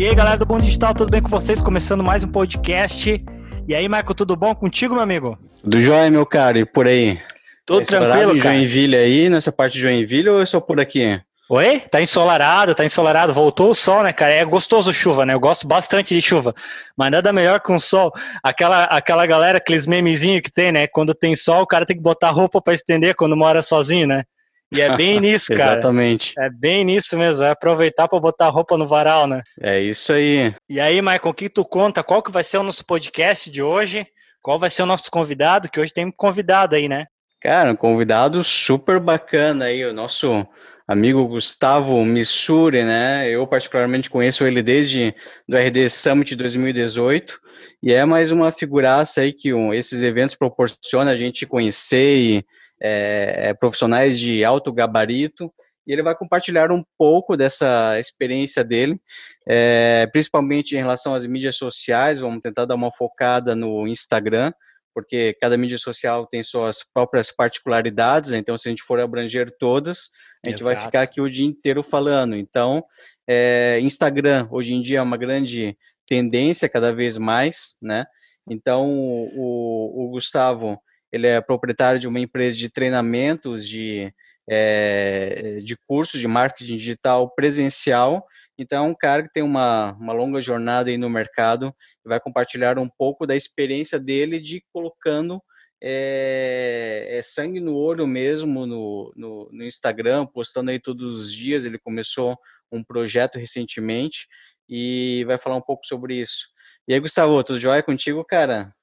E aí, galera do Bom Digital, tudo bem com vocês? Começando mais um podcast. E aí, Marco, tudo bom contigo, meu amigo? Tudo jóia, meu cara, e por aí? Tudo tá tranquilo, cara? Joinville aí, nessa parte de Joinville, ou é só por aqui? Oi? Tá ensolarado, tá ensolarado. Voltou o sol, né, cara? É gostoso chuva, né? Eu gosto bastante de chuva. Mas nada melhor que um sol. Aquela, aquela galera, aqueles memezinhos que tem, né? Quando tem sol, o cara tem que botar roupa para estender quando mora sozinho, né? E é bem nisso, cara. Exatamente. É bem nisso mesmo. É aproveitar para botar roupa no varal, né? É isso aí. E aí, Michael, o que tu conta? Qual que vai ser o nosso podcast de hoje? Qual vai ser o nosso convidado? Que hoje tem um convidado aí, né? Cara, um convidado super bacana aí, o nosso amigo Gustavo Missuri, né? Eu particularmente conheço ele desde do RD Summit 2018 e é mais uma figuraça aí que um, esses eventos proporcionam a gente conhecer e, é, é, profissionais de alto gabarito e ele vai compartilhar um pouco dessa experiência dele, é, principalmente em relação às mídias sociais. Vamos tentar dar uma focada no Instagram porque cada mídia social tem suas próprias particularidades, então se a gente for abranger todas, a gente Exato. vai ficar aqui o dia inteiro falando. Então, é, Instagram hoje em dia é uma grande tendência cada vez mais, né? Então, o, o Gustavo, ele é proprietário de uma empresa de treinamentos de, é, de cursos de marketing digital presencial então, é um cara que tem uma, uma longa jornada aí no mercado e vai compartilhar um pouco da experiência dele de colocando é, é sangue no olho mesmo no, no, no, Instagram, postando aí todos os dias. Ele começou um projeto recentemente e vai falar um pouco sobre isso. E aí, Gustavo, tudo jóia contigo, cara?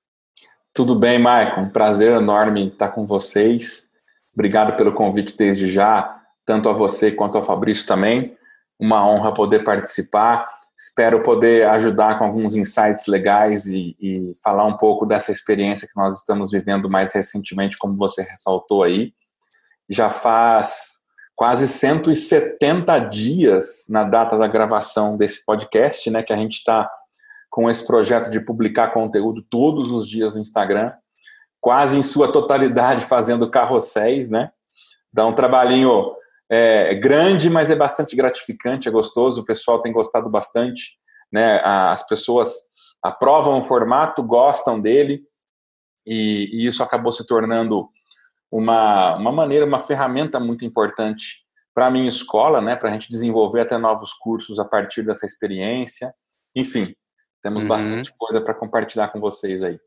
Tudo bem, Maicon. Um prazer enorme estar com vocês. Obrigado pelo convite desde já, tanto a você quanto ao Fabrício também uma honra poder participar. Espero poder ajudar com alguns insights legais e, e, falar um pouco dessa experiência que nós estamos vivendo mais recentemente, como você ressaltou aí. Já faz quase 170 dias na data da gravação desse podcast, né, que a gente está com esse projeto de publicar conteúdo todos os dias no Instagram, quase em sua totalidade fazendo carrosséis, né? Dá um trabalhinho é, grande, mas é bastante gratificante, é gostoso, o pessoal tem gostado bastante, né? As pessoas aprovam o formato, gostam dele, e, e isso acabou se tornando uma, uma maneira, uma ferramenta muito importante para a minha escola, né? Para a gente desenvolver até novos cursos a partir dessa experiência. Enfim, temos uhum. bastante coisa para compartilhar com vocês aí.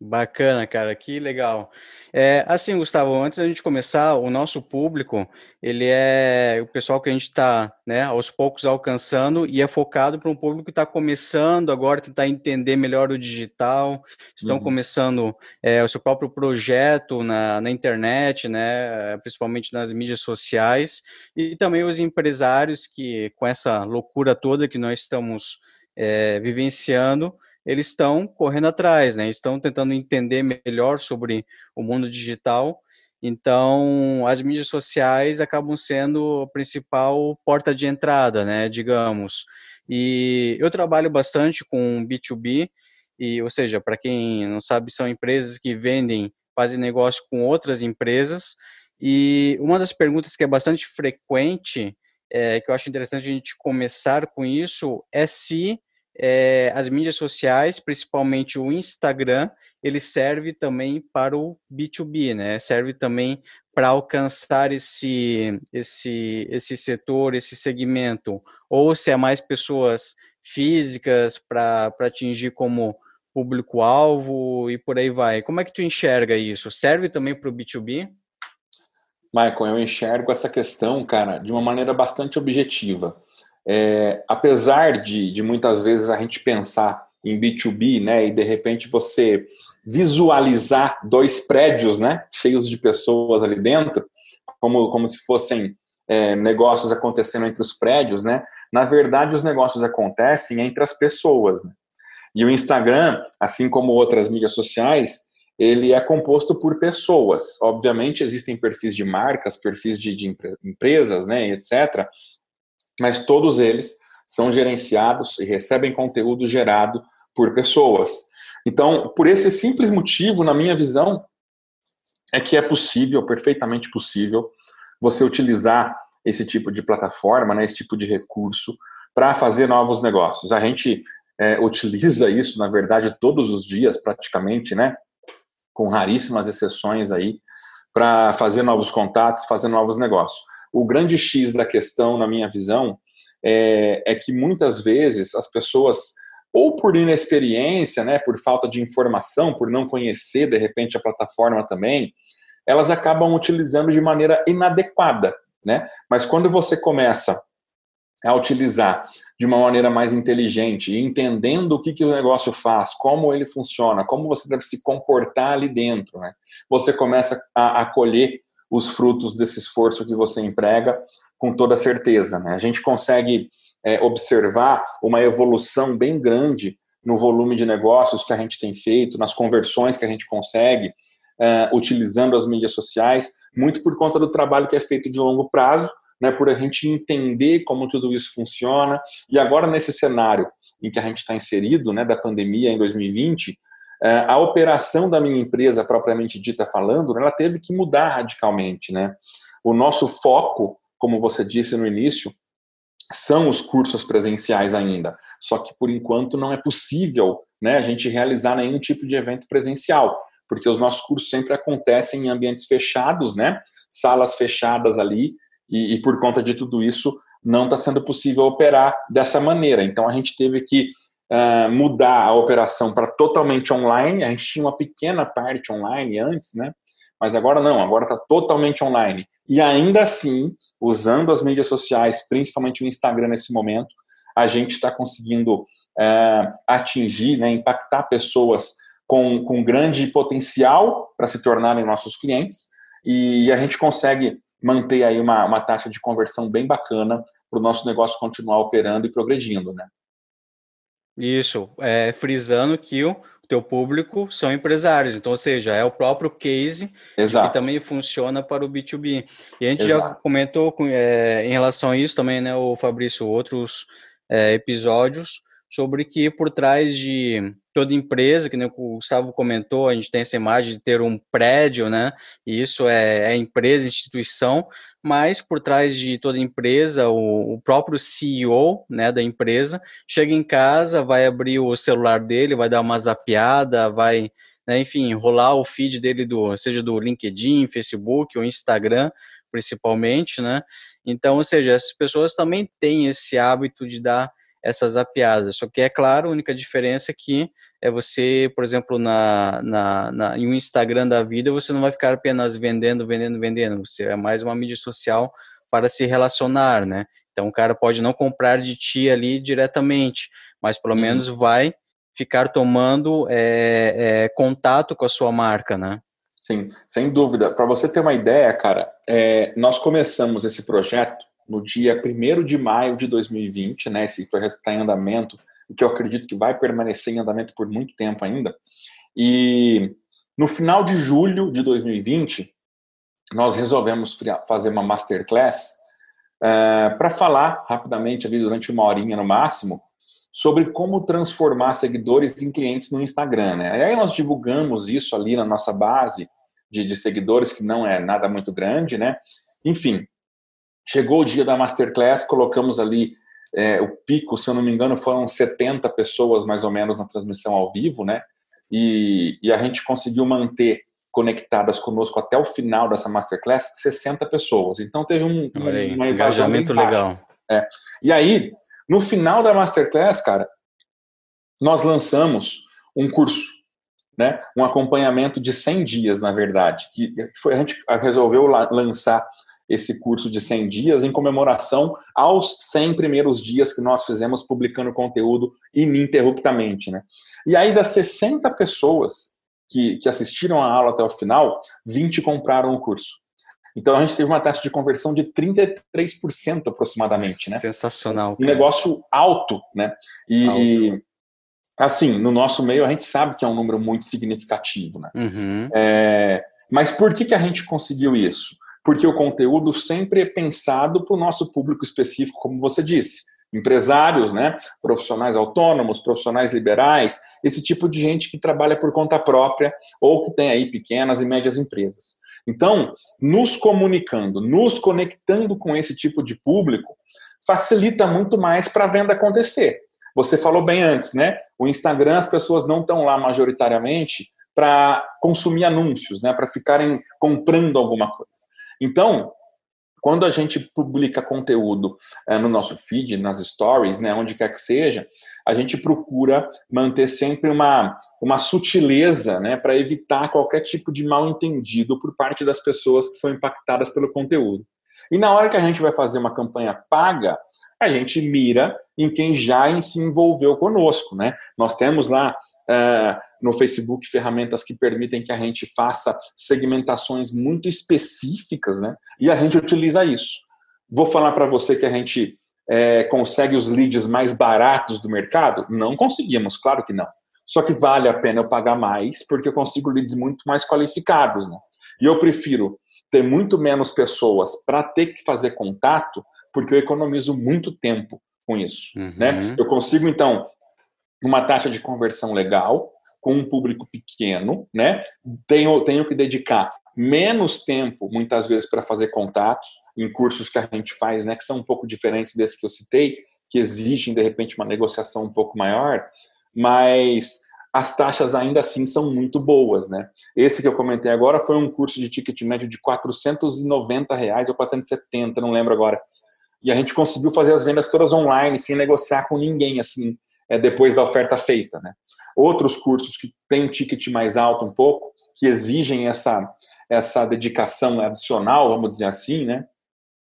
Bacana, cara, que legal. É, assim, Gustavo, antes da gente começar, o nosso público, ele é o pessoal que a gente está, né, aos poucos alcançando e é focado para um público que está começando agora, tentar entender melhor o digital, estão uhum. começando é, o seu próprio projeto na, na internet, né, principalmente nas mídias sociais, e também os empresários que, com essa loucura toda que nós estamos é, vivenciando, eles estão correndo atrás, né? Estão tentando entender melhor sobre o mundo digital. Então, as mídias sociais acabam sendo a principal porta de entrada, né? Digamos. E eu trabalho bastante com B2B, e, ou seja, para quem não sabe, são empresas que vendem, fazem negócio com outras empresas. E uma das perguntas que é bastante frequente, é, que eu acho interessante a gente começar com isso, é se é, as mídias sociais, principalmente o Instagram, ele serve também para o B2B, né? Serve também para alcançar esse, esse, esse setor, esse segmento, ou se é mais pessoas físicas para atingir como público-alvo e por aí vai. Como é que tu enxerga isso? Serve também para o B2B? Michael, eu enxergo essa questão, cara, de uma maneira bastante objetiva. É, apesar de, de muitas vezes a gente pensar em B2B, né, e de repente você visualizar dois prédios, né, cheios de pessoas ali dentro, como, como se fossem é, negócios acontecendo entre os prédios, né, na verdade os negócios acontecem entre as pessoas, né? E o Instagram, assim como outras mídias sociais, ele é composto por pessoas. Obviamente existem perfis de marcas, perfis de, de empresas, né, etc mas todos eles são gerenciados e recebem conteúdo gerado por pessoas. Então, por esse simples motivo, na minha visão, é que é possível, perfeitamente possível, você utilizar esse tipo de plataforma, né, esse tipo de recurso, para fazer novos negócios. A gente é, utiliza isso, na verdade, todos os dias, praticamente, né? Com raríssimas exceções aí, para fazer novos contatos, fazer novos negócios. O grande X da questão, na minha visão, é, é que muitas vezes as pessoas, ou por inexperiência, né, por falta de informação, por não conhecer de repente a plataforma também, elas acabam utilizando de maneira inadequada, né? Mas quando você começa a utilizar de uma maneira mais inteligente, entendendo o que, que o negócio faz, como ele funciona, como você deve se comportar ali dentro, né? Você começa a, a colher os frutos desse esforço que você emprega com toda certeza. Né? A gente consegue é, observar uma evolução bem grande no volume de negócios que a gente tem feito, nas conversões que a gente consegue, é, utilizando as mídias sociais, muito por conta do trabalho que é feito de longo prazo, né, por a gente entender como tudo isso funciona. E agora, nesse cenário em que a gente está inserido, né, da pandemia em 2020, é, a operação da minha empresa, propriamente dita falando, ela teve que mudar radicalmente. Né? O nosso foco, como você disse no início, são os cursos presenciais ainda. Só que, por enquanto, não é possível né, a gente realizar nenhum tipo de evento presencial porque os nossos cursos sempre acontecem em ambientes fechados, né? Salas fechadas ali, e, e por conta de tudo isso, não está sendo possível operar dessa maneira. Então a gente teve que uh, mudar a operação para totalmente online. A gente tinha uma pequena parte online antes, né? Mas agora não, agora está totalmente online. E ainda assim, usando as mídias sociais, principalmente o Instagram nesse momento, a gente está conseguindo uh, atingir, né, impactar pessoas com, com grande potencial para se tornarem nossos clientes e a gente consegue manter aí uma, uma taxa de conversão bem bacana para o nosso negócio continuar operando e progredindo, né? Isso, é, frisando que o teu público são empresários, então, ou seja, é o próprio case Exato. que também funciona para o B2B. E a gente Exato. já comentou é, em relação a isso também, né, o Fabrício, outros é, episódios, sobre que por trás de toda empresa, que nem o Gustavo comentou, a gente tem essa imagem de ter um prédio, né? E isso é, é empresa, instituição, mas por trás de toda empresa, o, o, próprio CEO né, da empresa chega em casa, vai abrir o celular dele, vai dar uma zapiada, vai, né, enfim, rolar o feed dele, do, seja do LinkedIn, Facebook ou Instagram, principalmente, né? Então, ou seja, as pessoas também têm esse hábito de dar essas apiadas. Só que, é claro, a única diferença é que é você, por exemplo, na, na, na, em um Instagram da vida, você não vai ficar apenas vendendo, vendendo, vendendo. Você é mais uma mídia social para se relacionar, né? Então, o cara pode não comprar de ti ali diretamente, mas pelo uhum. menos vai ficar tomando é, é, contato com a sua marca, né? Sim, sem dúvida. Para você ter uma ideia, cara, é, nós começamos esse projeto no dia 1 de maio de 2020, né? Esse projeto está em andamento, que eu acredito que vai permanecer em andamento por muito tempo ainda. E no final de julho de 2020, nós resolvemos fazer uma masterclass é, para falar rapidamente, ali durante uma horinha no máximo, sobre como transformar seguidores em clientes no Instagram. Né? E aí nós divulgamos isso ali na nossa base de, de seguidores, que não é nada muito grande, né? Enfim, Chegou o dia da Masterclass, colocamos ali é, o pico, se eu não me engano, foram 70 pessoas mais ou menos na transmissão ao vivo, né? E, e a gente conseguiu manter conectadas conosco até o final dessa Masterclass 60 pessoas. Então teve um, aí, uma engajamento legal. É. E aí, no final da Masterclass, cara, nós lançamos um curso, né? Um acompanhamento de 100 dias, na verdade, que foi, a gente resolveu lançar esse curso de 100 dias em comemoração aos 100 primeiros dias que nós fizemos publicando conteúdo ininterruptamente. Né? E aí, das 60 pessoas que, que assistiram a aula até o final, 20 compraram o curso. Então, a gente teve uma taxa de conversão de 33% aproximadamente. Né? Sensacional. Um negócio alto. Né? E, alto. e, assim, no nosso meio, a gente sabe que é um número muito significativo. Né? Uhum. É, mas por que, que a gente conseguiu isso? Porque o conteúdo sempre é pensado para o nosso público específico, como você disse. Empresários, né, profissionais autônomos, profissionais liberais, esse tipo de gente que trabalha por conta própria ou que tem aí pequenas e médias empresas. Então, nos comunicando, nos conectando com esse tipo de público, facilita muito mais para a venda acontecer. Você falou bem antes, né? O Instagram, as pessoas não estão lá majoritariamente para consumir anúncios, né? Para ficarem comprando alguma coisa. Então, quando a gente publica conteúdo é, no nosso feed, nas stories, né, onde quer que seja, a gente procura manter sempre uma, uma sutileza né, para evitar qualquer tipo de mal entendido por parte das pessoas que são impactadas pelo conteúdo. E na hora que a gente vai fazer uma campanha paga, a gente mira em quem já se envolveu conosco. Né? Nós temos lá uh, no Facebook ferramentas que permitem que a gente faça segmentações muito específicas, né? E a gente utiliza isso. Vou falar para você que a gente é, consegue os leads mais baratos do mercado? Não conseguimos, claro que não. Só que vale a pena eu pagar mais porque eu consigo leads muito mais qualificados, né? E eu prefiro ter muito menos pessoas para ter que fazer contato porque eu economizo muito tempo com isso, né? uhum. né? Eu consigo então uma taxa de conversão legal, com um público pequeno, né? Tenho, tenho que dedicar menos tempo, muitas vezes, para fazer contatos em cursos que a gente faz, né? Que são um pouco diferentes desses que eu citei, que exigem, de repente, uma negociação um pouco maior, mas as taxas ainda assim são muito boas, né? Esse que eu comentei agora foi um curso de ticket médio de 490 reais ou 470, não lembro agora. E a gente conseguiu fazer as vendas todas online, sem negociar com ninguém, assim, é, depois da oferta feita, né? Outros cursos que têm um ticket mais alto um pouco, que exigem essa, essa dedicação adicional, vamos dizer assim, né?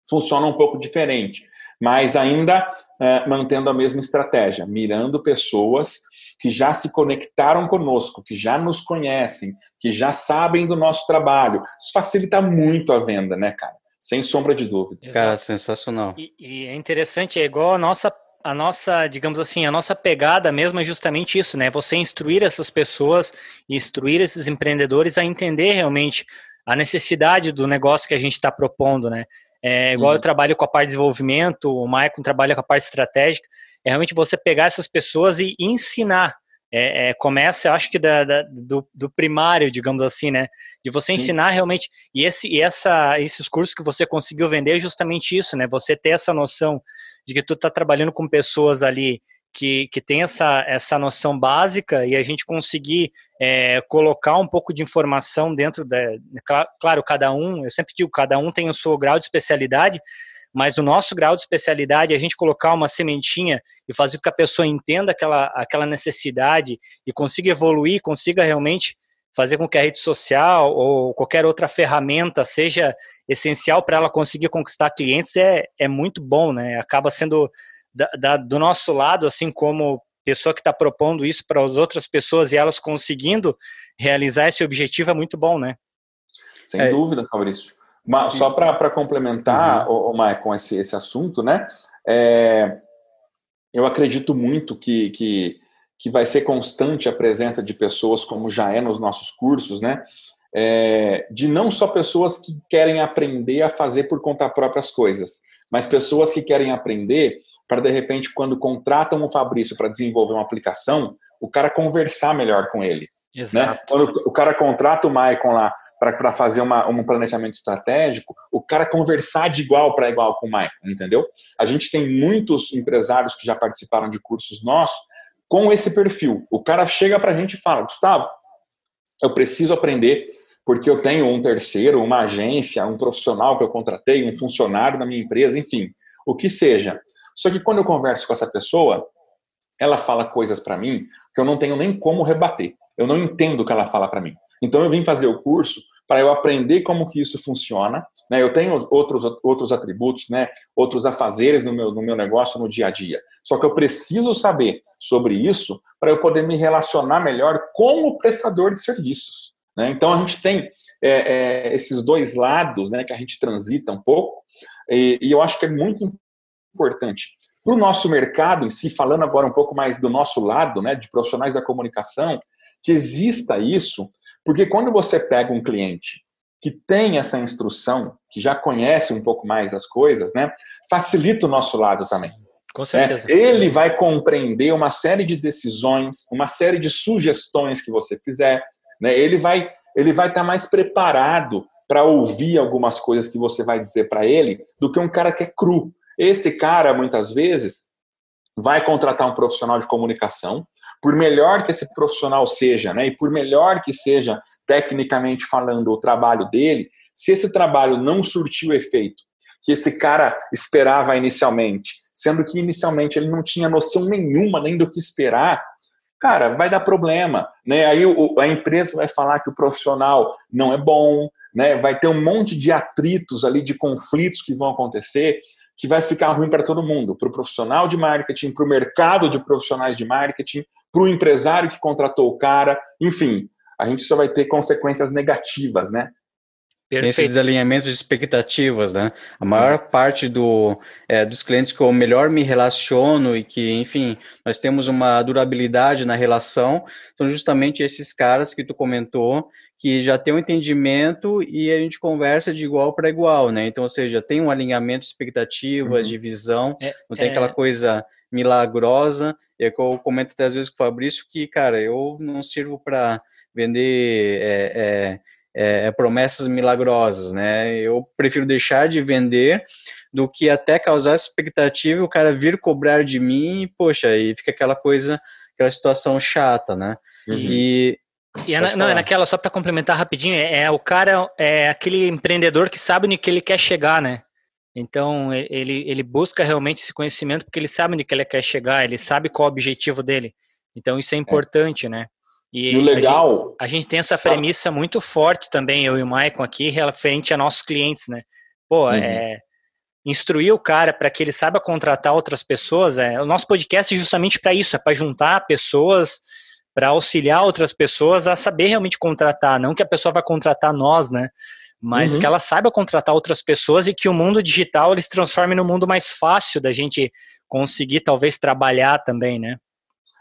Funciona um pouco diferente, mas ainda é, mantendo a mesma estratégia, mirando pessoas que já se conectaram conosco, que já nos conhecem, que já sabem do nosso trabalho. Isso facilita muito a venda, né, cara? Sem sombra de dúvida. Exato. Cara, sensacional. E, e, é interessante, é igual a nossa a nossa, digamos assim, a nossa pegada mesmo é justamente isso, né? Você instruir essas pessoas, instruir esses empreendedores a entender realmente a necessidade do negócio que a gente está propondo, né? É, igual uhum. eu trabalho com a parte de desenvolvimento, o Maicon trabalha com a parte estratégica, é realmente você pegar essas pessoas e ensinar. É, é, começa, acho que da, da, do, do, primário, digamos assim, né? De você Sim. ensinar realmente. E, esse, e essa, esses cursos que você conseguiu vender é justamente isso, né? Você ter essa noção de que tu está trabalhando com pessoas ali que, que tem essa, essa noção básica e a gente conseguir é, colocar um pouco de informação dentro da. Claro, cada um, eu sempre digo, cada um tem o seu grau de especialidade, mas no nosso grau de especialidade, a gente colocar uma sementinha e fazer com que a pessoa entenda aquela, aquela necessidade e consiga evoluir, consiga realmente fazer com que a rede social ou qualquer outra ferramenta seja essencial para ela conseguir conquistar clientes é, é muito bom, né? Acaba sendo da, da, do nosso lado, assim como pessoa que está propondo isso para as outras pessoas e elas conseguindo realizar esse objetivo é muito bom, né? Sem é. dúvida, Fabrício. Mas, só para complementar, uhum. o, o com esse, esse assunto, né? É, eu acredito muito que, que que vai ser constante a presença de pessoas, como já é nos nossos cursos, né? É, de não só pessoas que querem aprender a fazer por conta própria as coisas, mas pessoas que querem aprender para, de repente, quando contratam o Fabrício para desenvolver uma aplicação, o cara conversar melhor com ele. Né? Exato. Né? Quando o cara contrata o Maicon lá para fazer uma, um planejamento estratégico, o cara conversar de igual para igual com o Maicon, entendeu? A gente tem muitos empresários que já participaram de cursos nossos com esse perfil. O cara chega para a gente e fala: Gustavo, eu preciso aprender porque eu tenho um terceiro, uma agência, um profissional que eu contratei, um funcionário da minha empresa, enfim, o que seja. Só que quando eu converso com essa pessoa, ela fala coisas para mim que eu não tenho nem como rebater. Eu não entendo o que ela fala para mim. Então eu vim fazer o curso para eu aprender como que isso funciona. Né? Eu tenho outros, outros atributos, né? outros afazeres no meu, no meu negócio no dia a dia. Só que eu preciso saber sobre isso para eu poder me relacionar melhor com o prestador de serviços. Né? Então a gente tem é, é, esses dois lados né, que a gente transita um pouco, e, e eu acho que é muito importante para o nosso mercado em si, falando agora um pouco mais do nosso lado, né, de profissionais da comunicação, que exista isso porque quando você pega um cliente que tem essa instrução, que já conhece um pouco mais as coisas, né, facilita o nosso lado também. Com né? certeza. É, ele vai compreender uma série de decisões, uma série de sugestões que você fizer. Né? Ele vai ele vai estar tá mais preparado para ouvir algumas coisas que você vai dizer para ele do que um cara que é cru. Esse cara, muitas vezes, vai contratar um profissional de comunicação, por melhor que esse profissional seja, né, e por melhor que seja tecnicamente falando o trabalho dele, se esse trabalho não surtiu o efeito que esse cara esperava inicialmente, sendo que inicialmente ele não tinha noção nenhuma nem do que esperar, cara, vai dar problema, né? Aí o, a empresa vai falar que o profissional não é bom, né? Vai ter um monte de atritos ali, de conflitos que vão acontecer que vai ficar ruim para todo mundo, para o profissional de marketing, para o mercado de profissionais de marketing, para o empresário que contratou o cara, enfim, a gente só vai ter consequências negativas, né? Perfeito. Esse desalinhamento de expectativas, né? A maior hum. parte do, é, dos clientes que eu melhor me relaciono e que, enfim, nós temos uma durabilidade na relação, são justamente esses caras que tu comentou, que já tem um entendimento e a gente conversa de igual para igual, né? Então, ou seja, tem um alinhamento de expectativas, uhum. de visão, é, não tem é... aquela coisa milagrosa. É que eu comento até às vezes com o Fabrício que, cara, eu não sirvo para vender é, é, é, promessas milagrosas, né? Eu prefiro deixar de vender do que até causar expectativa e o cara vir cobrar de mim, e, poxa, e fica aquela coisa, aquela situação chata, né? Uhum. E e é, não, é naquela, só para complementar rapidinho, é, é, o cara, é aquele empreendedor que sabe onde que ele quer chegar, né? Então, ele, ele busca realmente esse conhecimento porque ele sabe onde que ele quer chegar, ele sabe qual é o objetivo dele. Então, isso é, é. importante, é. né? E, e, o legal... A gente, a gente tem essa sabe... premissa muito forte também, eu e o Maicon aqui, referente a nossos clientes, né? Pô, uhum. é instruir o cara para que ele saiba contratar outras pessoas. É, o nosso podcast é justamente para isso, é para juntar pessoas para auxiliar outras pessoas a saber realmente contratar, não que a pessoa vai contratar nós, né? Mas uhum. que ela saiba contratar outras pessoas e que o mundo digital ele se transforme no mundo mais fácil da gente conseguir talvez trabalhar também, né?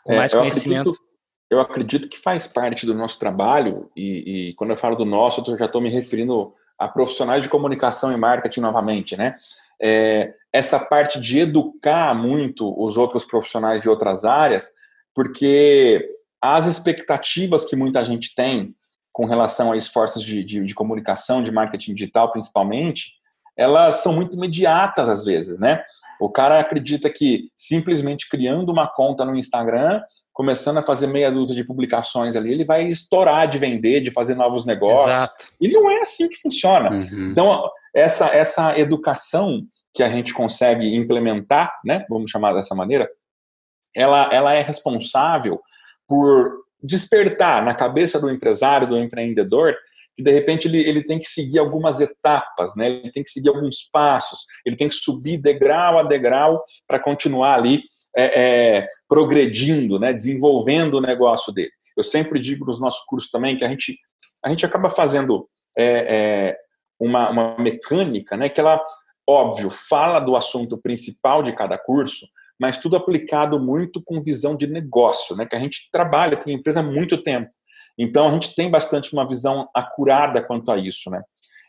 Com é, mais conhecimento. Acredito, eu acredito que faz parte do nosso trabalho e, e quando eu falo do nosso, eu já estou me referindo a profissionais de comunicação e marketing novamente, né? É, essa parte de educar muito os outros profissionais de outras áreas, porque as expectativas que muita gente tem com relação a esforços de, de, de, comunicação, de marketing digital principalmente, elas são muito imediatas às vezes, né? O cara acredita que simplesmente criando uma conta no Instagram, começando a fazer meia dúzia de publicações ali, ele vai estourar de vender, de fazer novos negócios. Exato. E não é assim que funciona. Uhum. Então, essa, essa educação que a gente consegue implementar, né, vamos chamar dessa maneira, ela, ela é responsável por despertar na cabeça do empresário, do empreendedor, que de repente ele, ele tem que seguir algumas etapas, né? ele tem que seguir alguns passos, ele tem que subir degrau a degrau para continuar ali é, é, progredindo, né? desenvolvendo o negócio dele. Eu sempre digo nos nossos cursos também que a gente, a gente acaba fazendo é, é uma, uma mecânica né? que ela, óbvio, fala do assunto principal de cada curso, mas tudo aplicado muito com visão de negócio, né? Que a gente trabalha, tem empresa há muito tempo. Então a gente tem bastante uma visão acurada quanto a isso, né?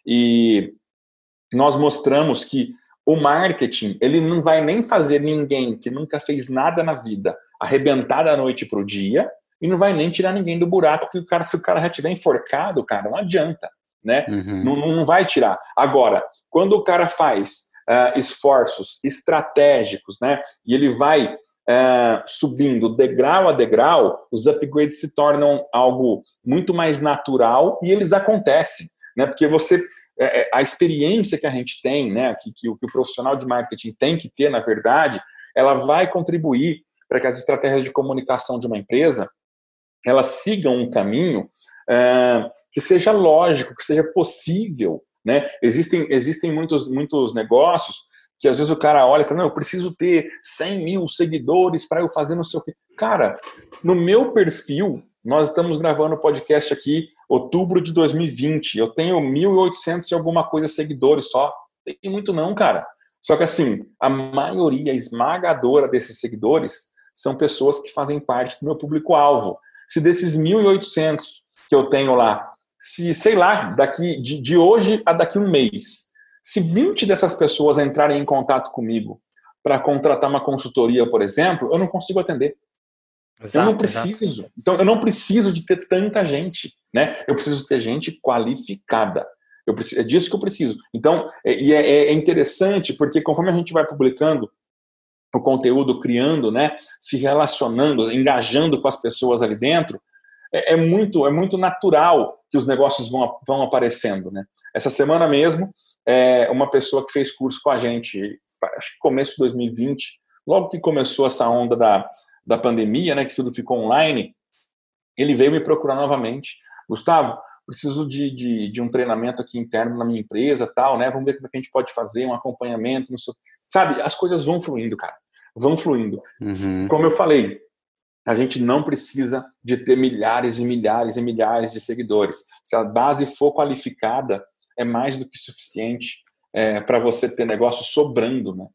E nós mostramos que o marketing, ele não vai nem fazer ninguém que nunca fez nada na vida arrebentar da noite para o dia e não vai nem tirar ninguém do buraco que o cara, se o cara já tiver enforcado, cara, não adianta, né? Uhum. Não, não vai tirar. Agora, quando o cara faz uh, esforços estratégicos, né? E ele vai uh, subindo degrau a degrau, os upgrades se tornam algo muito mais natural e eles acontecem, né? Porque você é, a experiência que a gente tem, né, que, que, que, o profissional de marketing tem que ter, na verdade, ela vai contribuir para que as estratégias de comunicação de uma empresa elas sigam um caminho que seja lógico, que seja possível né? Existem, existem muitos, muitos negócios que às vezes o cara olha e fala, não, eu preciso ter 100 mil seguidores para eu fazer não sei o quê. Cara, no meu perfil, nós estamos gravando o podcast aqui outubro de 2020, eu tenho 1.800 e alguma coisa seguidores só. Tem muito não, cara. Só que assim, a maioria esmagadora desses seguidores são pessoas que fazem parte do meu público-alvo. Se desses 1.800 que eu tenho lá, se, sei lá, daqui de, de hoje a daqui um mês, se 20 dessas pessoas entrarem em contato comigo para contratar uma consultoria, por exemplo, eu não consigo atender. Exato, eu não preciso. Exato. Então, eu não preciso de ter tanta gente, né? Eu preciso ter gente qualificada. Eu preciso, é disso que eu preciso. Então, é, e é, é interessante porque conforme a gente vai publicando o conteúdo, criando, né, se relacionando, engajando com as pessoas ali dentro, é, é, muito é muito natural que os negócios vão, vão aparecendo, né? Essa semana mesmo, é, uma pessoa que fez curso com a gente, acho que começo de 2020, logo que começou essa onda da, da pandemia, né, que tudo ficou online, ele veio me procurar novamente. Gustavo, preciso de, de, de, um treinamento aqui interno na minha empresa, tal, né? Vamos ver como é que a gente pode fazer um acompanhamento, sabe? As coisas vão fluindo, cara, vão fluindo. Uhum. Como eu falei, a gente não precisa de ter milhares e milhares e milhares de seguidores. Se a base for qualificada, é mais do que suficiente é, para você ter negócio sobrando, né?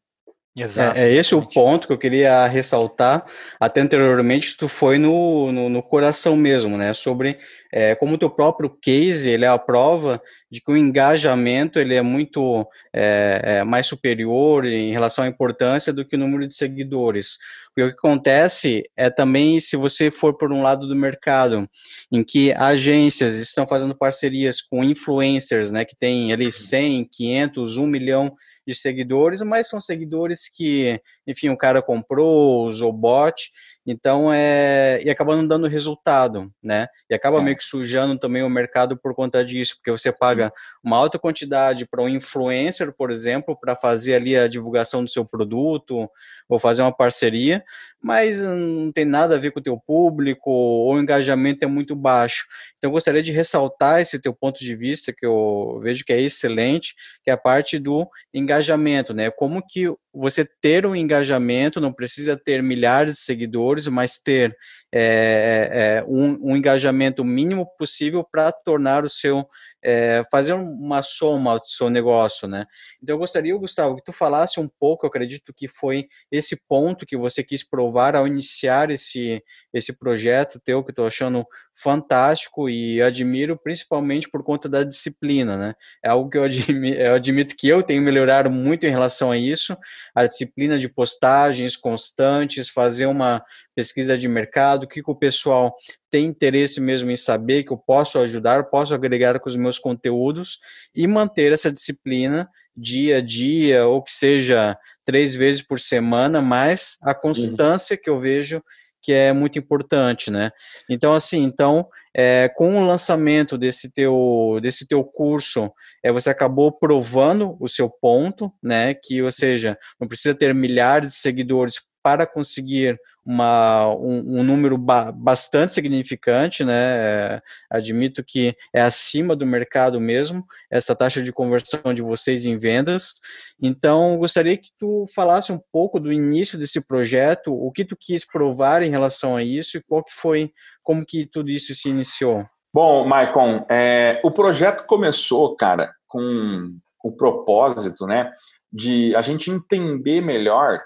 Exato. É, é, esse o ponto que eu queria ressaltar. Até anteriormente, tu foi no, no, no coração mesmo, né? Sobre é, como o teu próprio case, ele é a prova de que o engajamento ele é muito é, é, mais superior em relação à importância do que o número de seguidores. Porque o que acontece é também, se você for por um lado do mercado, em que agências estão fazendo parcerias com influencers, né, que tem ali 100, 500, 1 milhão de seguidores, mas são seguidores que, enfim, o cara comprou, usou bot, então é. E acaba não dando resultado, né? E acaba é. meio que sujando também o mercado por conta disso, porque você paga uma alta quantidade para um influencer, por exemplo, para fazer ali a divulgação do seu produto, ou fazer uma parceria, mas não tem nada a ver com o teu público, ou o engajamento é muito baixo. Então, eu gostaria de ressaltar esse teu ponto de vista, que eu vejo que é excelente, que é a parte do engajamento, né? Como que você ter um engajamento, não precisa ter milhares de seguidores, mas ter é, é, um, um engajamento mínimo possível para tornar o seu é, fazer uma soma do seu negócio, né? Então eu gostaria, Gustavo, que tu falasse um pouco, eu acredito que foi esse ponto que você quis provar ao iniciar esse, esse projeto teu, que estou achando fantástico e admiro principalmente por conta da disciplina, né? É algo que eu, admi eu admito que eu tenho melhorado muito em relação a isso, a disciplina de postagens constantes, fazer uma pesquisa de mercado, o que, que o pessoal tem interesse mesmo em saber, que eu posso ajudar, posso agregar com os meus conteúdos e manter essa disciplina dia a dia, ou que seja três vezes por semana, mas a constância que eu vejo que é muito importante, né? Então, assim, então, é, com o lançamento desse teu, desse teu curso, é, você acabou provando o seu ponto, né? Que, ou seja, não precisa ter milhares de seguidores para conseguir uma, um, um número ba bastante significante, né? É, admito que é acima do mercado mesmo, essa taxa de conversão de vocês em vendas. Então, gostaria que tu falasse um pouco do início desse projeto, o que tu quis provar em relação a isso e qual que foi, como que tudo isso se iniciou. Bom, Maicon, é, o projeto começou, cara, com o propósito, né, de a gente entender melhor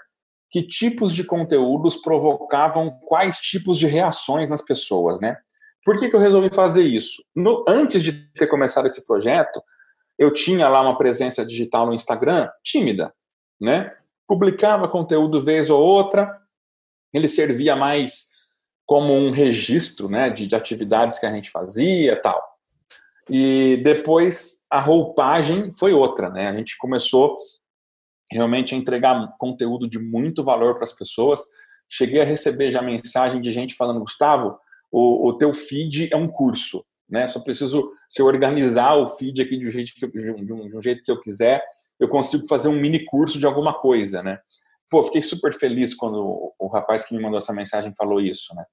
que tipos de conteúdos provocavam quais tipos de reações nas pessoas, né? Por que, que eu resolvi fazer isso? No, antes de ter começado esse projeto, eu tinha lá uma presença digital no Instagram tímida, né? Publicava conteúdo vez ou outra, ele servia mais como um registro, né, de, de atividades que a gente fazia, tal. E depois a roupagem foi outra, né? A gente começou realmente a entregar conteúdo de muito valor para as pessoas. Cheguei a receber já mensagem de gente falando, Gustavo, o, o teu feed é um curso, né? Só preciso se organizar o feed aqui de um jeito que eu, de um, de um jeito que eu quiser, eu consigo fazer um mini curso de alguma coisa, né? Pô, fiquei super feliz quando o, o rapaz que me mandou essa mensagem falou isso, né?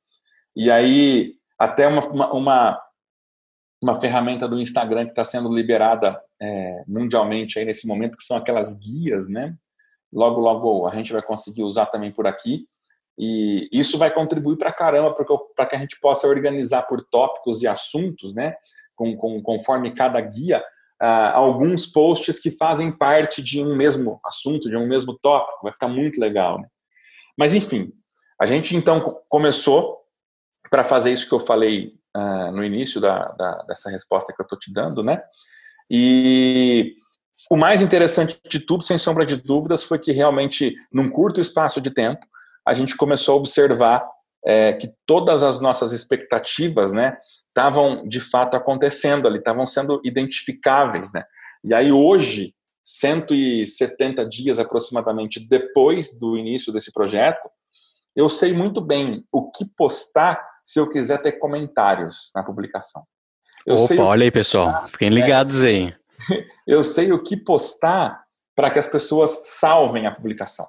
E aí, até uma, uma, uma uma ferramenta do Instagram que está sendo liberada é, mundialmente aí nesse momento, que são aquelas guias, né? Logo, logo a gente vai conseguir usar também por aqui. E isso vai contribuir para caramba para que a gente possa organizar por tópicos e assuntos, né? Com, com, conforme cada guia, uh, alguns posts que fazem parte de um mesmo assunto, de um mesmo tópico. Vai ficar muito legal, né? Mas, enfim, a gente então começou para fazer isso que eu falei uh, no início da, da, dessa resposta que eu estou te dando, né? E o mais interessante de tudo, sem sombra de dúvidas, foi que realmente, num curto espaço de tempo, a gente começou a observar é, que todas as nossas expectativas, né, estavam de fato acontecendo ali, estavam sendo identificáveis, né? E aí hoje, 170 dias aproximadamente depois do início desse projeto, eu sei muito bem o que postar se eu quiser ter comentários na publicação. Eu Opa, olha aí, pessoal. Fiquem né? ligados aí. Eu sei o que postar para que as pessoas salvem a publicação.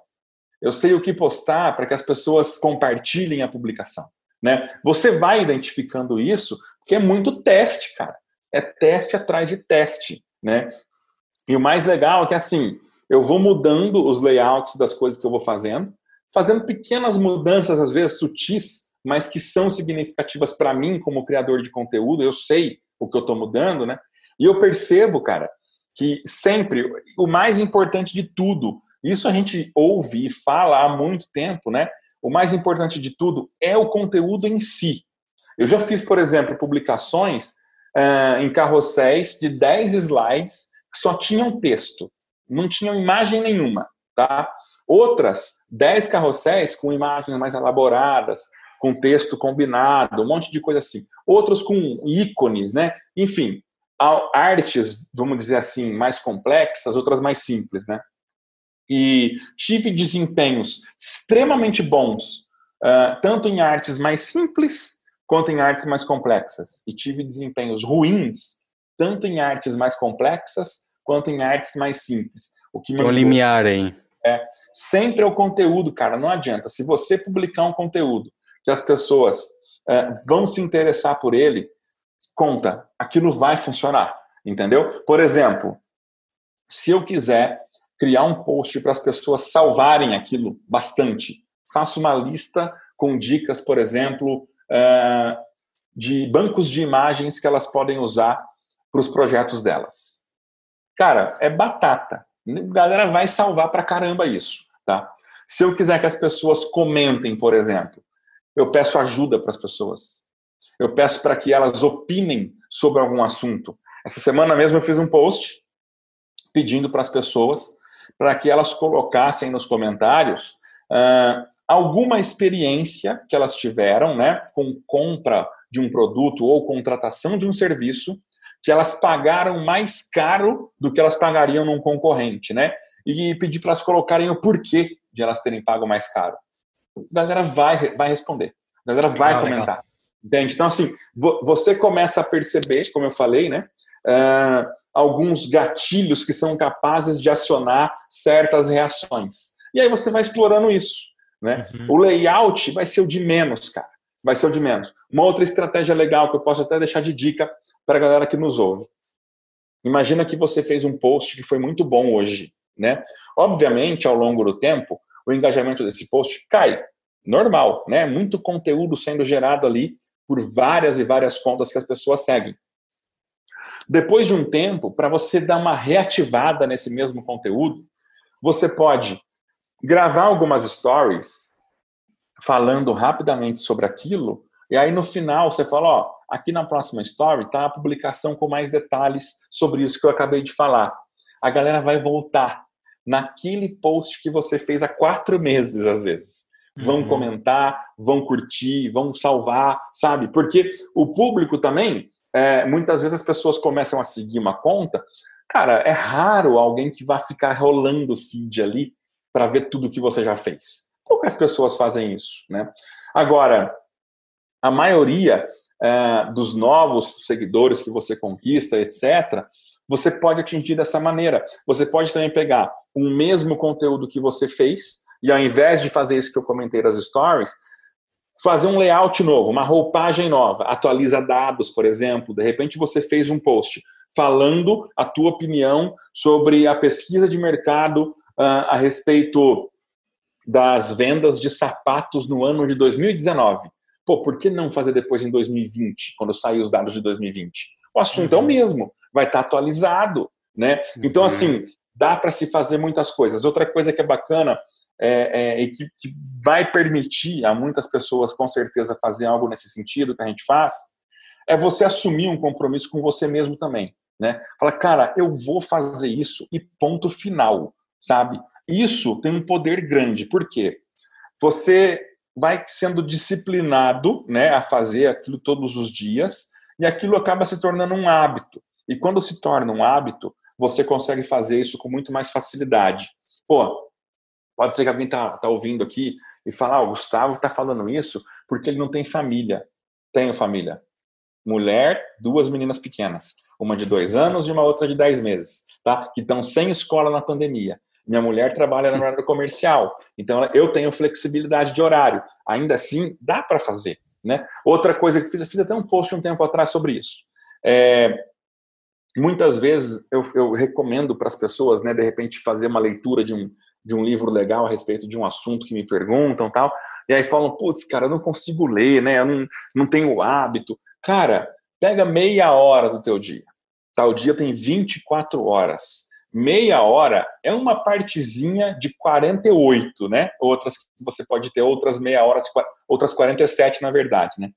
Eu sei o que postar para que as pessoas compartilhem a publicação. Né? Você vai identificando isso, porque é muito teste, cara. É teste atrás de teste. Né? E o mais legal é que assim, eu vou mudando os layouts das coisas que eu vou fazendo, fazendo pequenas mudanças, às vezes sutis, mas que são significativas para mim como criador de conteúdo. Eu sei o que eu estou mudando, né? E eu percebo, cara, que sempre o mais importante de tudo, isso a gente ouve e fala há muito tempo, né? O mais importante de tudo é o conteúdo em si. Eu já fiz, por exemplo, publicações uh, em carrosséis de 10 slides que só tinham texto, não tinham imagem nenhuma, tá? Outras, 10 carrosséis com imagens mais elaboradas, com texto combinado, um monte de coisa assim. Outros com ícones, né? Enfim, artes, vamos dizer assim, mais complexas, outras mais simples, né? E tive desempenhos extremamente bons, uh, tanto em artes mais simples quanto em artes mais complexas. E tive desempenhos ruins, tanto em artes mais complexas quanto em artes mais simples. O que me limiar, hein? É, sempre é o conteúdo, cara, não adianta. Se você publicar um conteúdo que as pessoas é, vão se interessar por ele, conta, aquilo vai funcionar, entendeu? Por exemplo, se eu quiser criar um post para as pessoas salvarem aquilo bastante, faço uma lista com dicas, por exemplo, é, de bancos de imagens que elas podem usar para os projetos delas. Cara, é batata. A galera vai salvar para caramba isso, tá? Se eu quiser que as pessoas comentem, por exemplo, eu peço ajuda para as pessoas. Eu peço para que elas opinem sobre algum assunto. Essa semana mesmo eu fiz um post pedindo para as pessoas para que elas colocassem nos comentários uh, alguma experiência que elas tiveram, né, com compra de um produto ou contratação de um serviço que elas pagaram mais caro do que elas pagariam num concorrente, né? E pedir para elas colocarem o porquê de elas terem pago mais caro a galera vai, vai responder. A galera vai legal, comentar. Legal. Entende? Então, assim, você começa a perceber, como eu falei, né? Uh, alguns gatilhos que são capazes de acionar certas reações. E aí você vai explorando isso. Né? Uhum. O layout vai ser o de menos, cara. Vai ser o de menos. Uma outra estratégia legal que eu posso até deixar de dica para a galera que nos ouve. Imagina que você fez um post que foi muito bom hoje. Né? Obviamente, ao longo do tempo, o engajamento desse post cai. Normal, né? Muito conteúdo sendo gerado ali por várias e várias contas que as pessoas seguem. Depois de um tempo, para você dar uma reativada nesse mesmo conteúdo, você pode gravar algumas stories falando rapidamente sobre aquilo, e aí no final você fala, ó, aqui na próxima story tá a publicação com mais detalhes sobre isso que eu acabei de falar. A galera vai voltar naquele post que você fez há quatro meses, às vezes. Vão uhum. comentar, vão curtir, vão salvar, sabe? Porque o público também, é, muitas vezes as pessoas começam a seguir uma conta. Cara, é raro alguém que vá ficar rolando o feed ali para ver tudo que você já fez. Poucas pessoas fazem isso, né? Agora, a maioria é, dos novos seguidores que você conquista, etc., você pode atingir dessa maneira. Você pode também pegar o mesmo conteúdo que você fez e ao invés de fazer isso que eu comentei das stories, fazer um layout novo, uma roupagem nova, atualiza dados, por exemplo. De repente você fez um post falando a tua opinião sobre a pesquisa de mercado uh, a respeito das vendas de sapatos no ano de 2019. Pô, por que não fazer depois em 2020, quando sair os dados de 2020? O assunto uhum. é o uhum. mesmo, vai estar atualizado, né? Então, uhum. assim, dá para se fazer muitas coisas. Outra coisa que é bacana é, é, e que, que, vai permitir a muitas pessoas, com certeza, fazer algo nesse sentido que a gente faz, é você assumir um compromisso com você mesmo também. Né? Fala, cara, eu vou fazer isso e ponto final, sabe? Isso tem um poder grande, por quê? Você vai sendo disciplinado né, a fazer aquilo todos os dias, e aquilo acaba se tornando um hábito. E quando se torna um hábito, você consegue fazer isso com muito mais facilidade. Pô, pode ser que alguém tá, tá ouvindo aqui e falar, ah, o Gustavo está falando isso porque ele não tem família. Tenho família. Mulher, duas meninas pequenas. Uma de dois anos e uma outra de dez meses, tá? Que estão sem escola na pandemia. Minha mulher trabalha na área comercial, então eu tenho flexibilidade de horário. Ainda assim, dá para fazer. Né? Outra coisa que fiz, eu fiz até um post um tempo atrás sobre isso. É, muitas vezes eu, eu recomendo para as pessoas, né, de repente, fazer uma leitura de um, de um livro legal a respeito de um assunto que me perguntam tal, e aí falam, putz, cara, eu não consigo ler, né, eu não, não tenho hábito. Cara, pega meia hora do teu dia. Tal dia tem 24 horas meia hora é uma partezinha de 48, né? Outras você pode ter outras meia hora, outras 47 na verdade, né?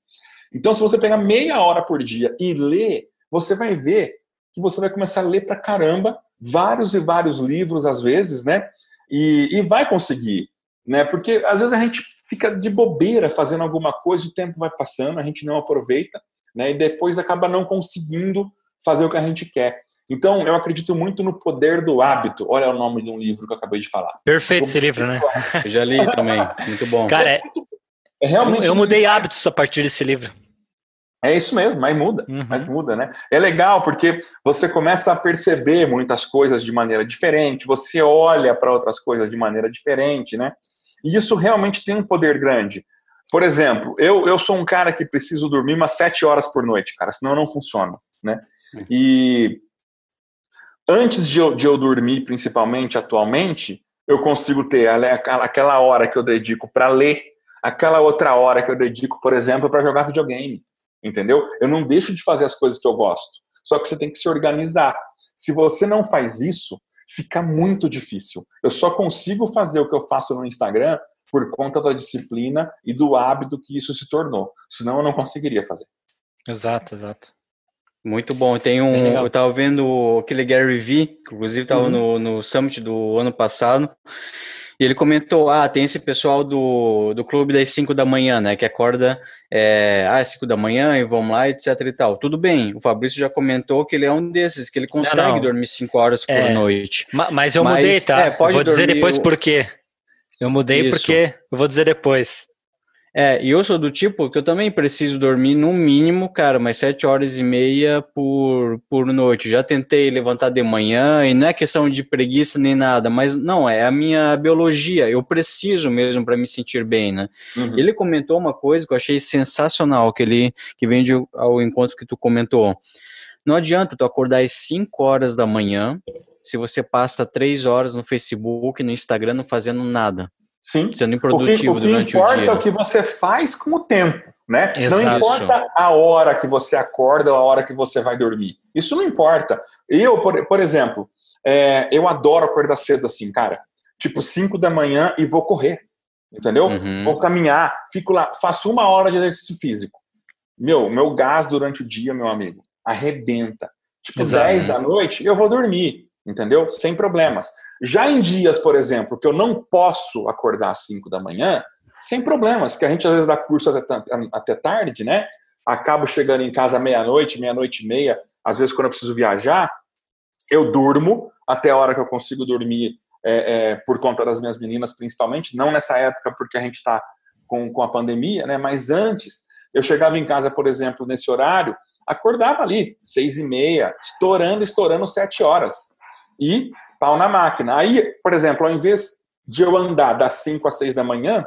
Então, se você pegar meia hora por dia e ler, você vai ver que você vai começar a ler pra caramba, vários e vários livros às vezes, né? E, e vai conseguir, né? Porque às vezes a gente fica de bobeira fazendo alguma coisa, o tempo vai passando, a gente não aproveita, né? E depois acaba não conseguindo fazer o que a gente quer. Então, eu acredito muito no poder do hábito. Olha o nome de um livro que eu acabei de falar. Perfeito esse livro, né? Eu já li também. Muito bom. Cara, é, é realmente. Eu, eu mudei hábitos a partir desse livro. É isso mesmo, mas muda, uhum. mas muda, né? É legal porque você começa a perceber muitas coisas de maneira diferente, você olha para outras coisas de maneira diferente, né? E isso realmente tem um poder grande. Por exemplo, eu, eu sou um cara que preciso dormir umas sete horas por noite, cara, senão eu não funciona, né? E antes de eu, de eu dormir, principalmente atualmente, eu consigo ter aquela hora que eu dedico para ler, aquela outra hora que eu dedico, por exemplo, para jogar videogame. Entendeu? Eu não deixo de fazer as coisas que eu gosto. Só que você tem que se organizar. Se você não faz isso, fica muito difícil. Eu só consigo fazer o que eu faço no Instagram por conta da disciplina e do hábito que isso se tornou. Senão eu não conseguiria fazer. Exato, exato. Muito bom. Tem um. Eu estava vendo aquele Gary Vee, inclusive estava uhum. no, no Summit do ano passado. E ele comentou: ah, tem esse pessoal do, do clube das 5 da manhã, né? Que acorda é, às 5 da manhã e vão lá, etc e tal. Tudo bem, o Fabrício já comentou que ele é um desses, que ele consegue não, não. dormir 5 horas por é, noite. Mas eu mas, mudei, tá? É, pode vou dizer depois o... por quê. Eu mudei Isso. porque eu vou dizer depois. É, e eu sou do tipo que eu também preciso dormir no mínimo, cara, mais sete horas e meia por, por noite. Já tentei levantar de manhã e não é questão de preguiça nem nada, mas não, é a minha biologia. Eu preciso mesmo para me sentir bem, né? Uhum. Ele comentou uma coisa que eu achei sensacional, que ele que vem de, ao encontro que tu comentou. Não adianta tu acordar às 5 horas da manhã se você passa três horas no Facebook, no Instagram, não fazendo nada. Sim. Sendo improdutivo o que, o que importa o é o que você faz com o tempo, né? Exato. Não importa a hora que você acorda ou a hora que você vai dormir. Isso não importa. Eu, por, por exemplo, é, eu adoro acordar cedo assim, cara. Tipo 5 da manhã e vou correr. Entendeu? Uhum. Vou caminhar, fico lá, faço uma hora de exercício físico. Meu, meu gás durante o dia, meu amigo, arrebenta. Tipo, Exato. 10 da noite, eu vou dormir, entendeu? Sem problemas. Já em dias, por exemplo, que eu não posso acordar às 5 da manhã, sem problemas, que a gente às vezes dá curso até, até tarde, né? Acabo chegando em casa meia-noite, meia-noite e meia, às vezes quando eu preciso viajar, eu durmo até a hora que eu consigo dormir é, é, por conta das minhas meninas, principalmente, não nessa época porque a gente está com, com a pandemia, né? Mas antes, eu chegava em casa, por exemplo, nesse horário, acordava ali, seis e meia, estourando, estourando sete horas. E pau na máquina. Aí, por exemplo, ao invés de eu andar das 5 às 6 da manhã,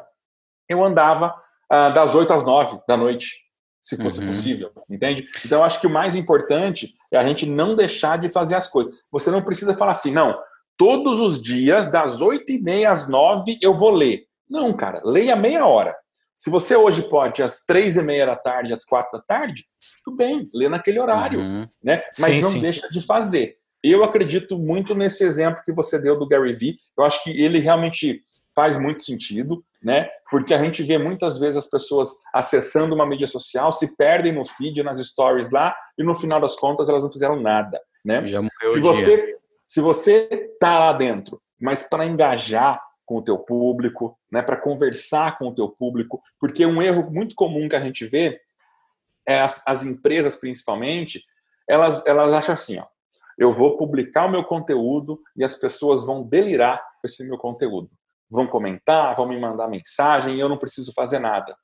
eu andava ah, das 8 às 9 da noite, se fosse uhum. possível, entende? Então, acho que o mais importante é a gente não deixar de fazer as coisas. Você não precisa falar assim, não, todos os dias, das 8 e meia às 9, eu vou ler. Não, cara, leia meia hora. Se você hoje pode às três e meia da tarde, às quatro da tarde, tudo bem, lê naquele horário, uhum. né? Mas sim, não sim. deixa de fazer. Eu acredito muito nesse exemplo que você deu do Gary Vee. Eu acho que ele realmente faz muito sentido, né? Porque a gente vê muitas vezes as pessoas acessando uma mídia social, se perdem no feed, nas stories lá, e no final das contas elas não fizeram nada, né? Se você se você tá lá dentro, mas para engajar com o teu público, né, para conversar com o teu público, porque um erro muito comum que a gente vê é, as, as empresas principalmente, elas, elas acham assim, ó, eu vou publicar o meu conteúdo e as pessoas vão delirar com esse meu conteúdo. Vão comentar, vão me mandar mensagem e eu não preciso fazer nada.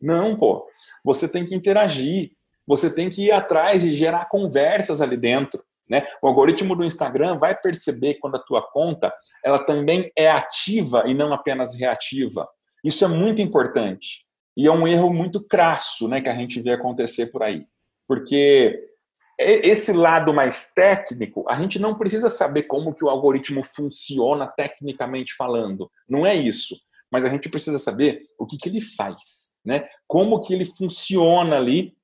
Não, pô. Você tem que interagir. Você tem que ir atrás e gerar conversas ali dentro. Né? O algoritmo do Instagram vai perceber quando a tua conta ela também é ativa e não apenas reativa. Isso é muito importante. E é um erro muito crasso né, que a gente vê acontecer por aí. Porque esse lado mais técnico, a gente não precisa saber como que o algoritmo funciona tecnicamente falando. Não é isso. Mas a gente precisa saber o que, que ele faz, né? Como que ele funciona ali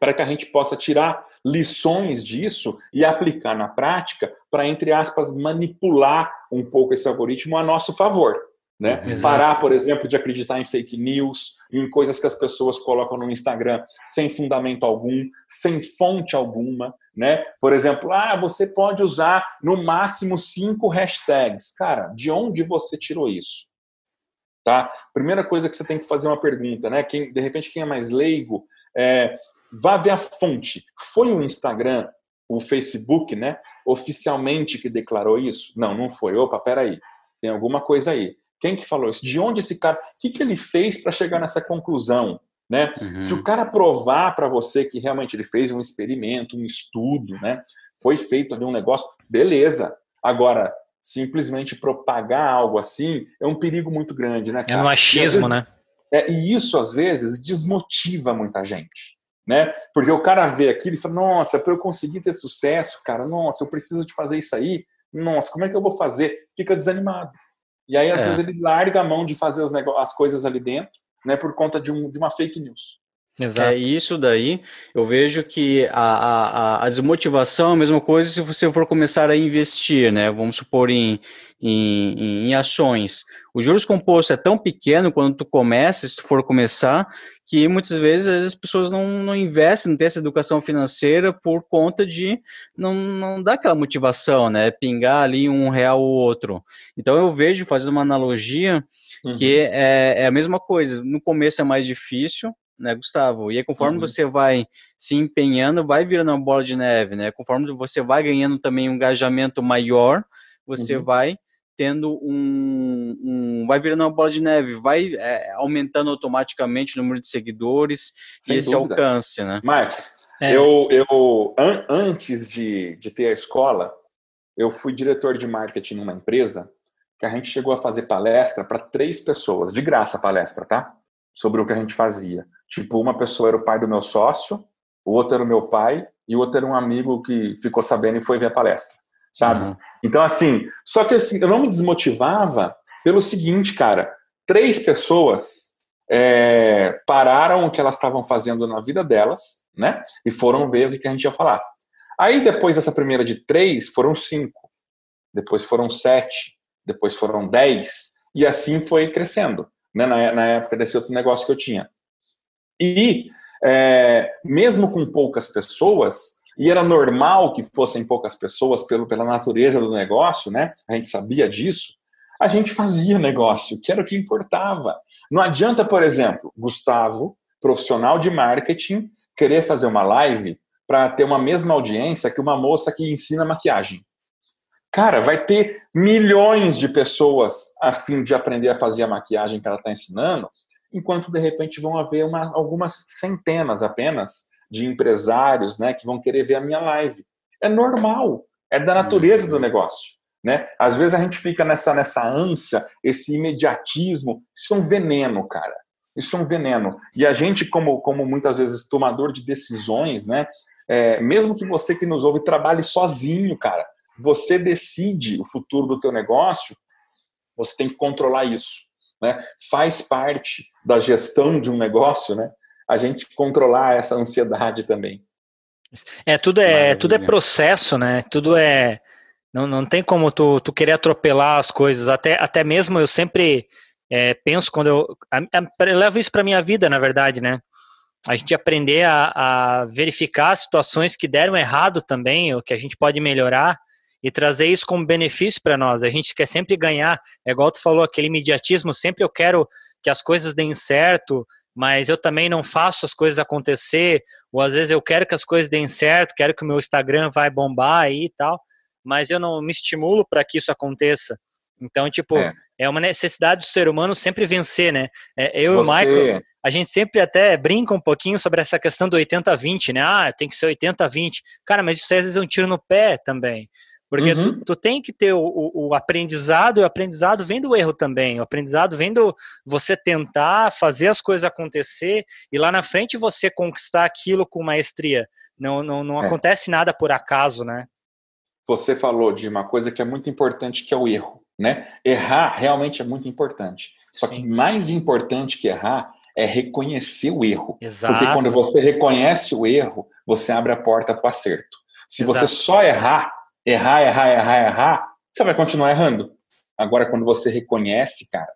para que a gente possa tirar lições disso e aplicar na prática para, entre aspas, manipular um pouco esse algoritmo a nosso favor. Né? Parar, por exemplo, de acreditar em fake news, em coisas que as pessoas colocam no Instagram sem fundamento algum, sem fonte alguma. Né? Por exemplo, ah, você pode usar no máximo cinco hashtags. Cara, de onde você tirou isso? Tá? Primeira coisa que você tem que fazer uma pergunta, né? Quem, de repente, quem é mais leigo, é, vá ver a fonte. Foi o Instagram, o Facebook, né? Oficialmente que declarou isso? Não, não foi. Opa, peraí. Tem alguma coisa aí. Quem que falou isso? De onde esse cara? O que, que ele fez para chegar nessa conclusão? Né? Uhum. Se o cara provar para você que realmente ele fez um experimento, um estudo, né? Foi feito ali um negócio, beleza. Agora, simplesmente propagar algo assim é um perigo muito grande, né? Cara? É um achismo, né? É, e isso às vezes desmotiva muita gente, né? Porque o cara vê aquilo e fala: "Nossa, para eu conseguir ter sucesso, cara, nossa, eu preciso de fazer isso aí. Nossa, como é que eu vou fazer?" Fica desanimado. E aí, às é. vezes, ele larga a mão de fazer as coisas ali dentro, né, por conta de, um, de uma fake news. Exato. É isso daí. Eu vejo que a, a, a, desmotivação é a mesma coisa se você for começar a investir, né? Vamos supor em, em, em ações. O juros composto é tão pequeno quando tu começa, se tu for começar, que muitas vezes as pessoas não, não investem, não têm essa educação financeira por conta de não, não dar aquela motivação, né? Pingar ali um real ou outro. Então eu vejo, fazendo uma analogia, uhum. que é, é a mesma coisa. No começo é mais difícil, né, Gustavo? E aí, conforme uhum. você vai se empenhando, vai virando uma bola de neve, né? Conforme você vai ganhando também um engajamento maior, você uhum. vai tendo um, um, vai virando uma bola de neve, vai é, aumentando automaticamente o número de seguidores Sem e esse dúvida. alcance, né? Marco, é. eu, eu an, antes de, de ter a escola, eu fui diretor de marketing numa empresa que a gente chegou a fazer palestra para três pessoas, de graça a palestra, tá? Sobre o que a gente fazia. Tipo, uma pessoa era o pai do meu sócio, o outro era o meu pai e o outro era um amigo que ficou sabendo e foi ver a palestra, sabe? Uhum. Então, assim, só que assim, eu não me desmotivava pelo seguinte, cara, três pessoas é, pararam o que elas estavam fazendo na vida delas, né? E foram ver o que a gente ia falar. Aí, depois dessa primeira de três, foram cinco. Depois foram sete. Depois foram dez. E assim foi crescendo, né? Na, na época desse outro negócio que eu tinha. E, é, mesmo com poucas pessoas, e era normal que fossem poucas pessoas pelo, pela natureza do negócio, né? A gente sabia disso. A gente fazia negócio, que era o que importava. Não adianta, por exemplo, Gustavo, profissional de marketing, querer fazer uma live para ter uma mesma audiência que uma moça que ensina maquiagem. Cara, vai ter milhões de pessoas a fim de aprender a fazer a maquiagem que ela está ensinando, enquanto de repente vão haver uma, algumas centenas apenas de empresários né, que vão querer ver a minha live. É normal, é da natureza do uhum. negócio. Né? Às vezes a gente fica nessa, nessa ânsia, esse imediatismo. Isso é um veneno, cara. Isso é um veneno. E a gente, como, como muitas vezes tomador de decisões, né? É, mesmo que você que nos ouve trabalhe sozinho, cara, você decide o futuro do teu negócio, você tem que controlar isso. Né? Faz parte da gestão de um negócio, né? A gente controlar essa ansiedade também. É, tudo é, Maravilha. tudo é processo, né? Tudo é. Não, não tem como tu, tu querer atropelar as coisas. Até, até mesmo eu sempre é, penso quando eu, eu levo isso para minha vida, na verdade, né? A gente aprender a, a verificar situações que deram errado também, ou que a gente pode melhorar e trazer isso como benefício para nós. A gente quer sempre ganhar, é igual tu falou, aquele imediatismo, sempre eu quero que as coisas deem certo, mas eu também não faço as coisas acontecer, ou às vezes eu quero que as coisas deem certo, quero que o meu Instagram vai bombar aí e tal, mas eu não me estimulo para que isso aconteça. Então, tipo, é. é. uma necessidade do ser humano sempre vencer, né? É, eu Você... e o Michael, a gente sempre até brinca um pouquinho sobre essa questão do 80-20, né? Ah, tem que ser 80-20. Cara, mas isso às vezes é um tiro no pé também. Porque uhum. tu, tu, tem que ter o, o, o, aprendizado, e o aprendizado vem do erro também. O aprendizado vem do você tentar fazer as coisas acontecer e lá na frente você conquistar aquilo com maestria. Não, não, não é. acontece nada por acaso, né? Você falou de uma coisa que é muito importante, que é o erro. Né? Errar realmente é muito importante. Só Sim. que mais importante que errar é reconhecer o erro. Exato. Porque quando você reconhece o erro, você abre a porta para o acerto. Se Exato. você só errar, errar, errar, errar, errar, você vai continuar errando. Agora, quando você reconhece, cara,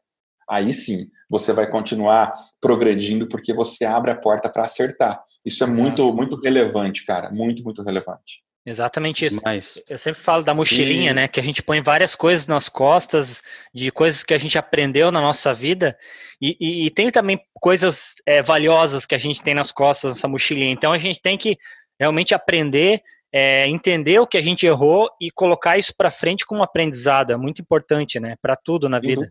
aí sim você vai continuar progredindo porque você abre a porta para acertar. Isso é Exato. muito, muito relevante, cara. Muito, muito relevante. Exatamente isso. Mas... Eu sempre falo da mochilinha, e... né? Que a gente põe várias coisas nas costas, de coisas que a gente aprendeu na nossa vida, e, e, e tem também coisas é, valiosas que a gente tem nas costas nessa mochilinha. Então a gente tem que realmente aprender é, entender o que a gente errou e colocar isso para frente como aprendizado. É muito importante, né? Para tudo na vida.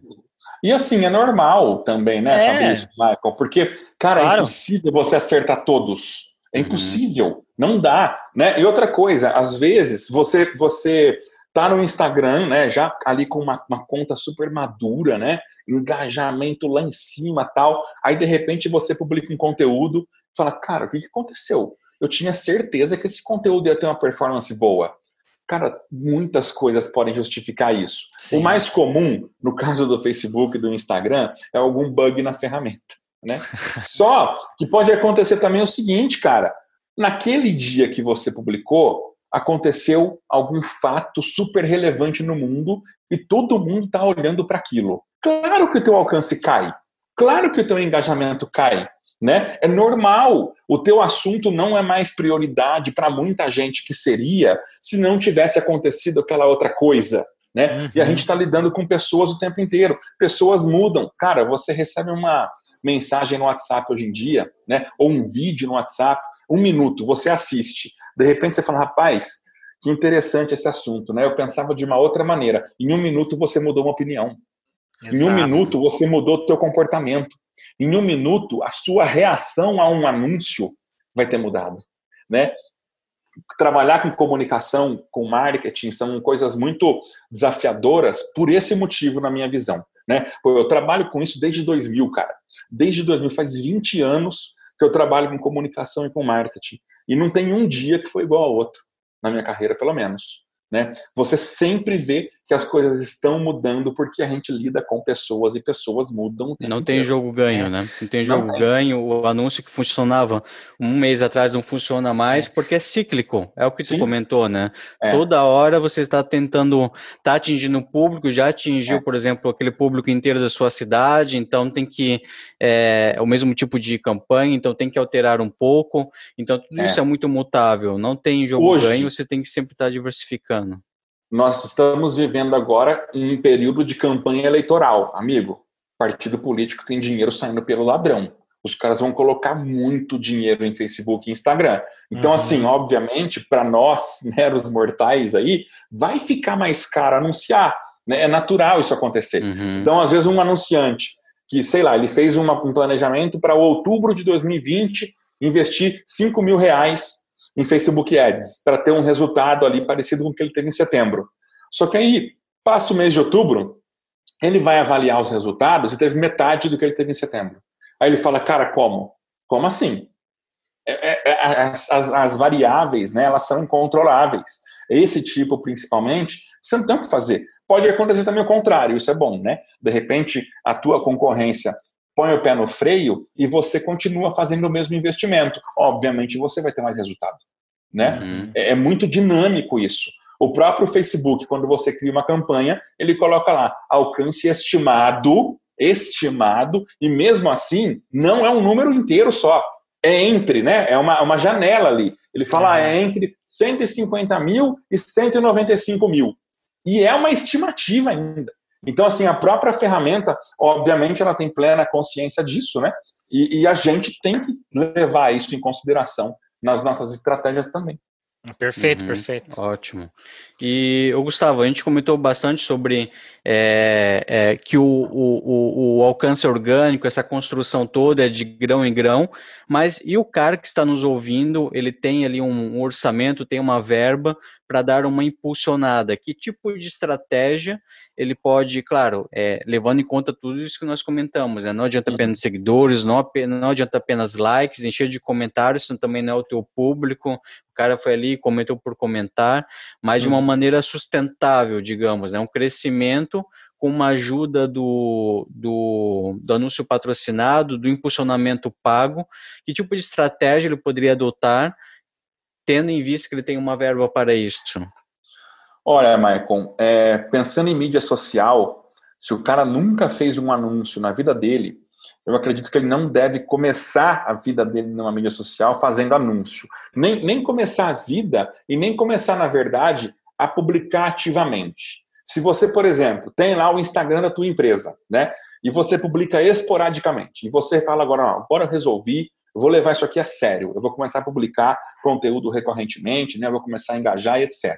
E assim, é normal também, né, é. Fabrício, Michael? Porque, cara, é claro. é impossível você acertar todos. É uhum. impossível. Uhum. Não dá, né? E outra coisa, às vezes você você tá no Instagram, né, já ali com uma, uma conta super madura, né, engajamento lá em cima, tal. Aí de repente você publica um conteúdo, fala, cara, o que, que aconteceu? Eu tinha certeza que esse conteúdo ia ter uma performance boa. Cara, muitas coisas podem justificar isso. Sim. O mais comum, no caso do Facebook e do Instagram, é algum bug na ferramenta. Né? Só que pode acontecer também o seguinte, cara. Naquele dia que você publicou, aconteceu algum fato super relevante no mundo e todo mundo está olhando para aquilo. Claro que o teu alcance cai. Claro que o teu engajamento cai né? É normal. O teu assunto não é mais prioridade para muita gente que seria se não tivesse acontecido aquela outra coisa. Né? Uhum. E a gente está lidando com pessoas o tempo inteiro. Pessoas mudam. Cara, você recebe uma mensagem no WhatsApp hoje em dia, né? ou um vídeo no WhatsApp, um minuto, você assiste. De repente você fala, rapaz, que interessante esse assunto. Né? Eu pensava de uma outra maneira. Em um minuto você mudou uma opinião. Exato. Em um minuto você mudou o teu comportamento. Em um minuto, a sua reação a um anúncio vai ter mudado, né? Trabalhar com comunicação, com marketing, são coisas muito desafiadoras por esse motivo, na minha visão. Né? Eu trabalho com isso desde 2000, cara. Desde 2000, faz 20 anos que eu trabalho com comunicação e com marketing. E não tem um dia que foi igual ao outro, na minha carreira, pelo menos. Né? Você sempre vê que as coisas estão mudando porque a gente lida com pessoas e pessoas mudam. Não tem jogo ganho, é. né? Não tem jogo não tem. ganho. O anúncio que funcionava um mês atrás não funciona mais porque é cíclico. É o que Sim. tu comentou, né? É. Toda hora você está tentando, está atingindo o público, já atingiu, é. por exemplo, aquele público inteiro da sua cidade, então tem que é, o mesmo tipo de campanha, então tem que alterar um pouco. Então tudo isso é, é muito mutável. Não tem jogo Hoje, ganho, você tem que sempre estar diversificando. Nós estamos vivendo agora um período de campanha eleitoral. Amigo, partido político tem dinheiro saindo pelo ladrão. Os caras vão colocar muito dinheiro em Facebook e Instagram. Então, uhum. assim, obviamente, para nós, meros mortais aí, vai ficar mais caro anunciar. Né? É natural isso acontecer. Uhum. Então, às vezes, um anunciante que, sei lá, ele fez uma, um planejamento para outubro de 2020 investir 5 mil reais em Facebook Ads para ter um resultado ali parecido com o que ele teve em setembro. Só que aí, passa o mês de outubro, ele vai avaliar os resultados e teve metade do que ele teve em setembro. Aí ele fala, cara, como? Como assim? É, é, é as, as, as, variáveis, né, elas são incontroláveis. Esse tipo, principalmente, você não tem o que fazer. Pode acontecer também o contrário, isso é bom, né? De repente, a tua concorrência põe o pé no freio e você continua fazendo o mesmo investimento. Obviamente você vai ter mais resultado. Né? Uhum. É, é muito dinâmico isso. O próprio Facebook, quando você cria uma campanha, ele coloca lá alcance estimado, estimado, e mesmo assim não é um número inteiro só. É entre, né? É uma, uma janela ali. Ele fala, uhum. ah, é entre 150 mil e 195 mil. E é uma estimativa ainda. Então, assim, a própria ferramenta, obviamente, ela tem plena consciência disso, né? E, e a gente tem que levar isso em consideração nas nossas estratégias também. Perfeito, uhum, perfeito. Ótimo. E, o Gustavo, a gente comentou bastante sobre é, é, que o, o, o, alcance orgânico, essa construção toda é de grão em grão, mas e o cara que está nos ouvindo, ele tem ali um, um orçamento, tem uma verba para dar uma impulsionada? Que tipo de estratégia ele pode, claro, é, levando em conta tudo isso que nós comentamos, né? não adianta uhum. apenas seguidores, não, não adianta apenas likes, encher de comentários, também não é o teu público, o cara foi ali e comentou por comentar, mas de uma uhum. maneira sustentável, digamos, né? um crescimento com uma ajuda do, do, do, anúncio patrocinado, do impulsionamento pago, que tipo de estratégia ele poderia adotar tendo em vista que ele tem uma verba para isso? Olha, Maicon, é, pensando em mídia social, se o cara nunca fez um anúncio na vida dele, eu acredito que ele não deve começar a vida dele numa mídia social fazendo anúncio. Nem, nem começar a vida e nem começar, na verdade, a publicar ativamente. Se você, por exemplo, tem lá o Instagram da tua empresa, né? E você publica esporadicamente, e você fala agora, ó, agora eu resolvi, eu vou levar isso aqui a sério, eu vou começar a publicar conteúdo recorrentemente, né? Eu vou começar a engajar e etc.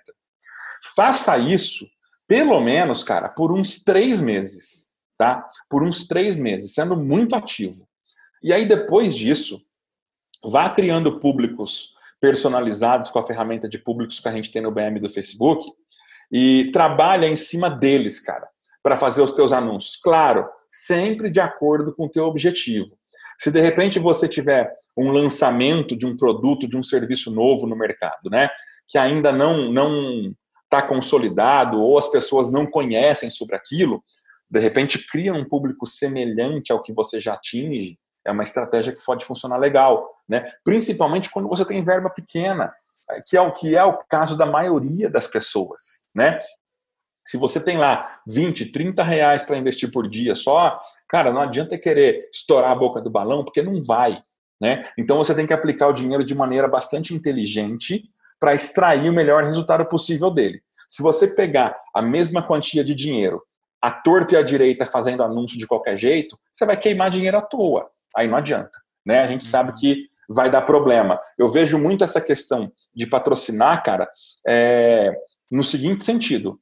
Faça isso, pelo menos, cara, por uns três meses, tá? Por uns três meses, sendo muito ativo. E aí, depois disso, vá criando públicos personalizados com a ferramenta de públicos que a gente tem no BM do Facebook e trabalha em cima deles, cara, para fazer os teus anúncios. Claro, sempre de acordo com o teu objetivo. Se de repente você tiver um lançamento de um produto, de um serviço novo no mercado, né, que ainda não não está consolidado ou as pessoas não conhecem sobre aquilo, de repente cria um público semelhante ao que você já atinge, é uma estratégia que pode funcionar legal, né? Principalmente quando você tem verba pequena, que é o que é o caso da maioria das pessoas, né? Se você tem lá 20, 30 reais para investir por dia só, cara, não adianta querer estourar a boca do balão, porque não vai. Né? Então você tem que aplicar o dinheiro de maneira bastante inteligente para extrair o melhor resultado possível dele. Se você pegar a mesma quantia de dinheiro, a torta e a direita fazendo anúncio de qualquer jeito, você vai queimar dinheiro à toa. Aí não adianta. Né? A gente sabe que vai dar problema. Eu vejo muito essa questão de patrocinar, cara, é, no seguinte sentido: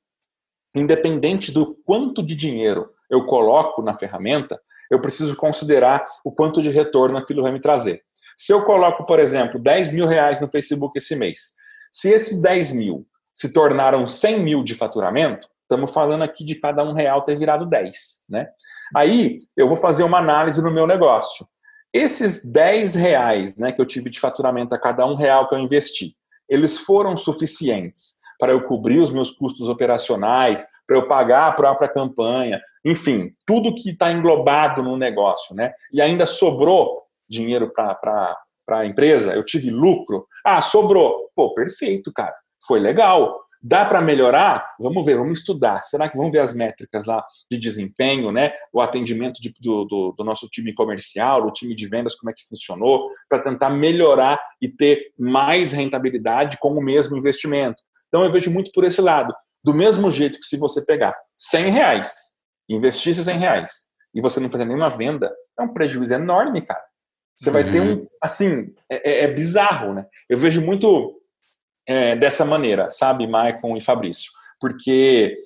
independente do quanto de dinheiro eu coloco na ferramenta, eu preciso considerar o quanto de retorno aquilo vai me trazer. Se eu coloco, por exemplo, 10 mil reais no Facebook esse mês, se esses 10 mil se tornaram 100 mil de faturamento, estamos falando aqui de cada um real ter virado 10. Né? Aí eu vou fazer uma análise no meu negócio. Esses 10 reais né, que eu tive de faturamento a cada um real que eu investi, eles foram suficientes para eu cobrir os meus custos operacionais, para eu pagar a própria campanha, enfim, tudo que está englobado no negócio, né? E ainda sobrou dinheiro para a empresa, eu tive lucro. Ah, sobrou. Pô, perfeito, cara. Foi legal. Dá para melhorar? Vamos ver, vamos estudar. Será que vamos ver as métricas lá de desempenho, né? O atendimento de, do, do, do, nosso time comercial, o time de vendas, como é que funcionou, para tentar melhorar e ter mais rentabilidade com o mesmo investimento. Então eu vejo muito por esse lado. Do mesmo jeito que se você pegar 100 reais, investisse 100 reais e você não fazer nenhuma venda, é um prejuízo enorme, cara. Você uhum. vai ter um, uhum. assim, é, é, é, bizarro, né? Eu vejo muito é, dessa maneira, sabe, Maicon e Fabrício? Porque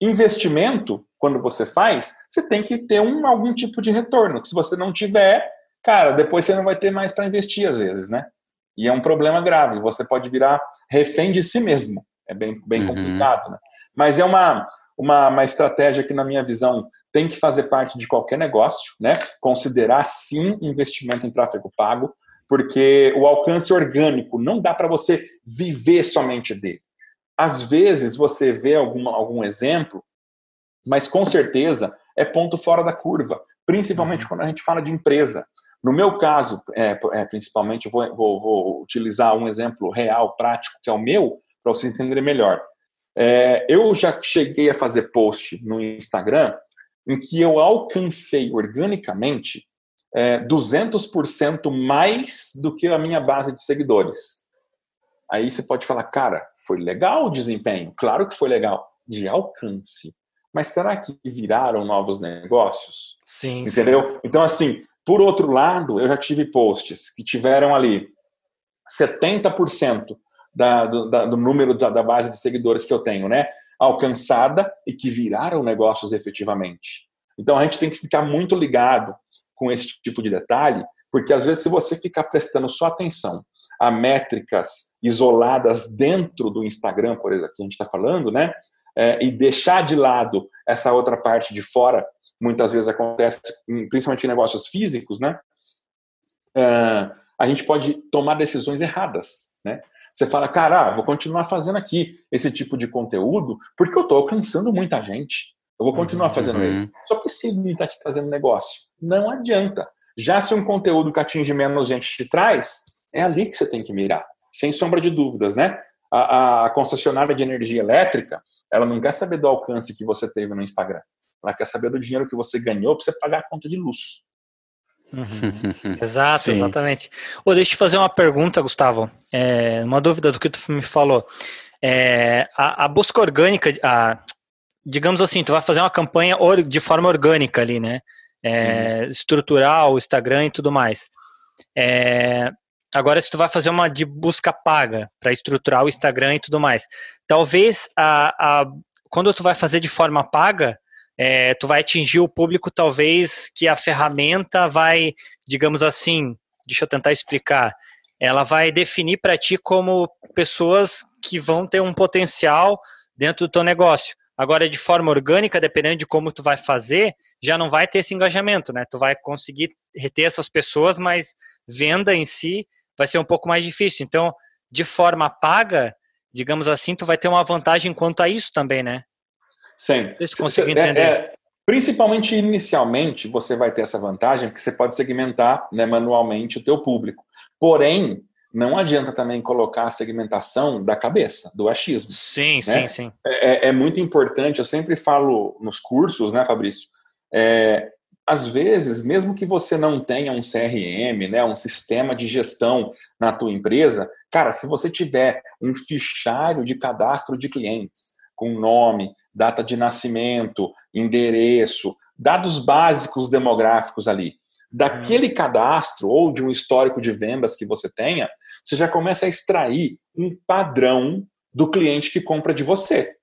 investimento, quando você faz, você tem que ter um, algum tipo de retorno. Que se você não tiver, cara, depois você não vai ter mais para investir às vezes, né? E é um problema grave. Você pode virar refém de si mesmo. É bem, bem uhum. complicado, né? Mas é uma, uma, uma estratégia que, na minha visão, tem que fazer parte de qualquer negócio, né? Considerar sim investimento em tráfego pago, porque o alcance orgânico não dá para você viver somente dele. Às vezes você vê algum, algum exemplo, mas com certeza é ponto fora da curva, principalmente uhum. quando a gente fala de empresa. No meu caso, é, é, principalmente, vou, vou, vou, utilizar um exemplo real, prático, que é o meu, para vocês entenderem melhor. É, eu já cheguei a fazer post no Instagram em que eu alcancei organicamente é, 200% mais do que a minha base de seguidores. Aí você pode falar, cara, foi legal o desempenho? Claro que foi legal, de alcance. Mas será que viraram novos negócios? Sim. Entendeu? Sim. Então, assim, Por outro lado, eu já tive posts que tiveram ali 70% da, do, da, do número da, da base de seguidores que eu tenho, né? Alcançada e que viraram negócios efetivamente. Então a gente tem que ficar muito ligado com esse tipo de detalhe, porque às vezes se você ficar prestando só atenção a métricas isoladas dentro do Instagram, por exemplo, que a gente está falando, né? É, e deixar de lado essa outra parte de fora, muitas vezes acontece, principalmente em negócios físicos, né? Uh, a gente pode tomar decisões erradas, né? Você fala, cara, ah, vou continuar fazendo aqui esse tipo de conteúdo porque eu estou alcançando muita gente. Eu vou continuar uhum. fazendo ele. Só que se ele está te trazendo negócio, não adianta. Já se um conteúdo que atinge menos gente te traz, é ali que você tem que mirar, sem sombra de dúvidas, né? A, a concessionária de energia elétrica, ela não quer saber do alcance que você teve no Instagram. Ela quer saber do dinheiro que você ganhou para você pagar a conta de luz. Uhum. Exato, Sim. exatamente. Oh, deixa eu te fazer uma pergunta, Gustavo. É, uma dúvida do que tu me falou. É, a, a, busca orgânica, a, digamos assim, tu vai fazer uma campanha de forma orgânica ali, né? É, uhum. Estruturar o Instagram e tudo mais. É, agora, se tu vai fazer uma de busca paga para estruturar o Instagram e tudo mais, talvez a, a, quando tu vai fazer de forma paga, é, tu vai atingir o público talvez que a ferramenta vai, digamos assim, deixa eu tentar explicar, ela vai definir para ti como pessoas que vão ter um potencial dentro do teu negócio. Agora, de forma orgânica, dependendo de como tu vai fazer, já não vai ter esse engajamento, né? Tu vai conseguir reter essas pessoas, mas venda em si vai ser um pouco mais difícil. Então, de forma paga, digamos assim, tu vai ter uma vantagem quanto a isso também, né? Sempre. Deixa eu entender. É, é, principalmente inicialmente, você vai ter essa vantagem, porque você pode segmentar né, manualmente o teu público. Porém, não adianta também colocar a segmentação da cabeça, do achismo. Sim, né? sim, sim. É, é, é, muito importante, eu sempre falo nos cursos, né, Fabrício? É, às vezes, mesmo que você não tenha um CRM, né, um sistema de gestão na tua empresa, cara, se você tiver um fichário de cadastro de clientes, com nome, data de nascimento, endereço, dados básicos demográficos ali. Daquele hum. cadastro ou de um histórico de vendas que você tenha, você já começa a extrair um padrão do cliente que compra de você.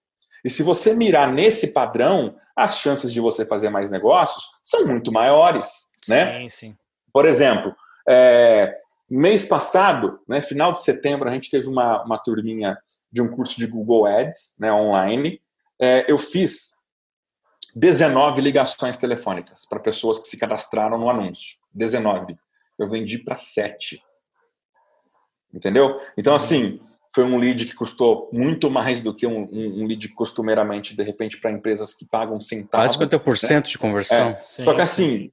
E se você mirar nesse padrão, as chances de você fazer mais negócios são muito maiores, né? Sim, sim. Por exemplo, é, mês passado, né, final de setembro, a gente teve uma, uma turminha de um curso de Google Ads, né, online, é, eu fiz 19 ligações telefônicas para pessoas que se cadastraram no anúncio. 19. Eu vendi para 7. Entendeu? Então, uhum. assim, foi um lead que custou muito mais do que um, um, um lead costumeiramente, de repente, para empresas que pagam centavos. Quase 50% né? de conversão. É. Sim, Só que, assim,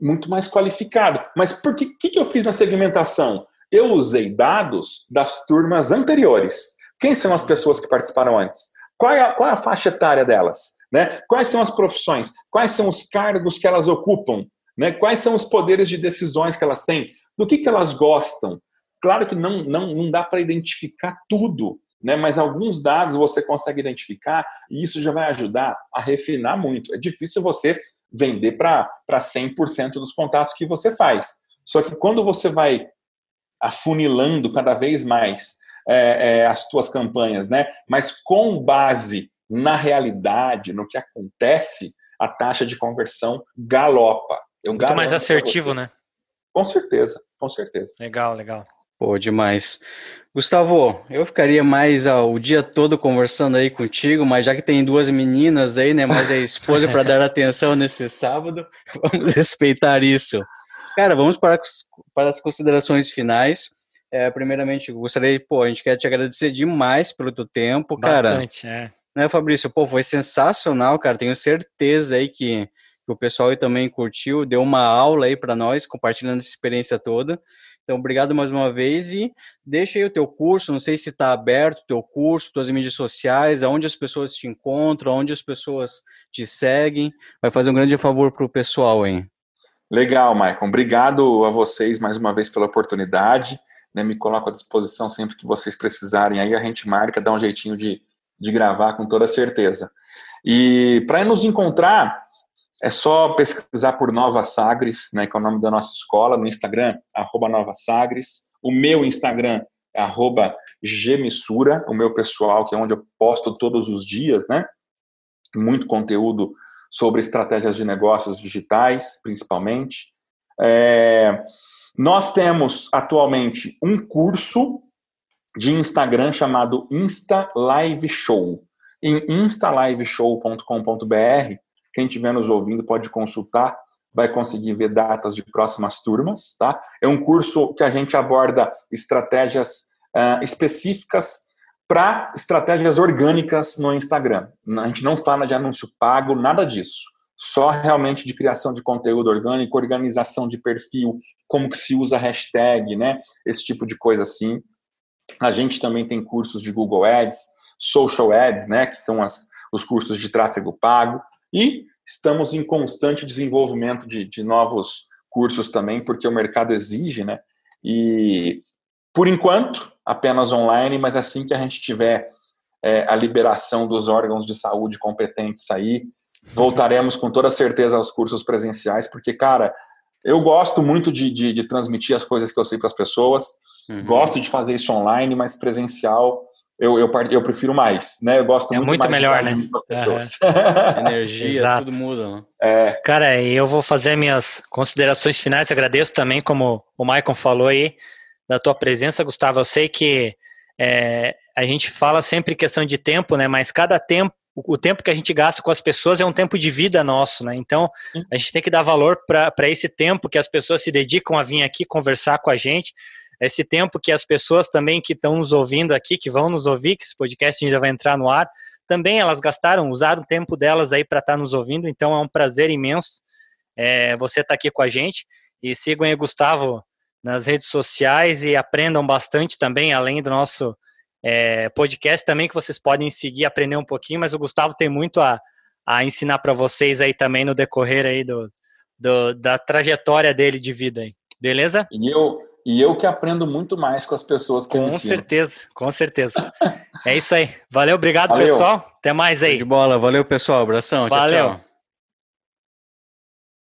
muito mais qualificado. Mas por que, que, que eu fiz na segmentação? Eu usei dados das turmas anteriores. Quem são as pessoas que participaram antes? Qual é a, qual é a faixa etária delas? Né? Quais são as profissões? Quais são os cargos que elas ocupam? Né? Quais são os poderes de decisões que elas têm? Do que, que elas gostam? Claro que não, não, não dá para identificar tudo, né? mas alguns dados você consegue identificar e isso já vai ajudar a refinar muito. É difícil você vender para 100% dos contatos que você faz. Só que quando você vai afunilando cada vez mais é, é, as tuas campanhas, né? Mas com base na realidade, no que acontece, a taxa de conversão galopa. Eu Muito mais assertivo, né? Com certeza, com certeza. Legal, legal. Pô, demais. Gustavo, eu ficaria mais ó, o dia todo conversando aí contigo, mas já que tem duas meninas aí, né, mais a esposa para dar atenção nesse sábado, vamos respeitar isso. Cara, vamos para, para as considerações finais. É, primeiramente, gostaria, pô, a gente quer te agradecer demais pelo teu tempo, cara. Bastante, é. Né, Fabrício? Pô, foi sensacional, cara. Tenho certeza aí que, que o pessoal aí também curtiu, deu uma aula aí para nós, compartilhando essa experiência toda. Então, obrigado mais uma vez e deixa aí o teu curso, não sei se está aberto o teu curso, tuas mídias sociais, aonde as pessoas te encontram, aonde as pessoas te seguem. Vai fazer um grande favor para o pessoal aí. Legal, Maicon. Obrigado a vocês mais uma vez pela oportunidade né, me coloco à disposição sempre que vocês precisarem. Aí a gente marca, dá um jeitinho de, de gravar com toda certeza. E para nos encontrar, é só pesquisar por Nova Sagres, né, que é o nome da nossa escola, no Instagram, arroba Nova Sagres. O meu Instagram é o meu pessoal, que é onde eu posto todos os dias, né? Muito conteúdo sobre estratégias de negócios digitais, principalmente. É, nós temos atualmente um curso de Instagram chamado Insta Live Show. Em instaliveshow.com.br, quem estiver nos ouvindo pode consultar, vai conseguir ver datas de próximas turmas, tá? É um curso que a gente aborda estratégias uh, específicas para estratégias orgânicas no Instagram. A gente não fala de anúncio pago, nada disso. Só realmente de criação de conteúdo orgânico, organização de perfil, como que se usa hashtag, né? Esse tipo de coisa assim. A gente também tem cursos de Google Ads, Social Ads, né? Que são as, os cursos de tráfego pago. E estamos em constante desenvolvimento de, de novos cursos também, porque o mercado exige, né? E por enquanto, apenas online, mas assim que a gente tiver é, a liberação dos órgãos de saúde competentes aí, voltaremos com toda certeza aos cursos presenciais, porque, cara, eu gosto muito de, de, de transmitir as coisas que eu sei para as pessoas, uhum. gosto de fazer isso online, mas presencial eu, eu, eu prefiro mais, né? Eu gosto é muito, muito mais melhor, né? Com as pessoas. Uhum. Energia, tudo muda, né? É. Cara, eu vou fazer minhas considerações finais. Agradeço também, como o Maicon falou aí, da tua presença, Gustavo. Eu sei que é, a gente fala sempre questão de tempo, né? Mas cada tempo, o tempo que a gente gasta com as pessoas é um tempo de vida nosso, né? Então, a gente tem que dar valor para esse tempo que as pessoas se dedicam a vir aqui conversar com a gente esse tempo que as pessoas também que estão nos ouvindo aqui, que vão nos ouvir, que esse podcast ainda vai entrar no ar, também elas gastaram, usaram o tempo delas aí para estar tá nos ouvindo, então é um prazer imenso é, você estar tá aqui com a gente. E sigam aí Gustavo nas redes sociais e aprendam bastante também, além do nosso é, podcast também, que vocês podem seguir, aprender um pouquinho, mas o Gustavo tem muito a, a ensinar para vocês aí também no decorrer aí do, do, da trajetória dele de vida aí. Beleza? E eu, e eu que aprendo muito mais com as pessoas que Com certeza, com certeza. é isso aí. Valeu, obrigado, Valeu. pessoal. Até mais aí. De bola, valeu, pessoal. Abração. Valeu. Tchau, tchau.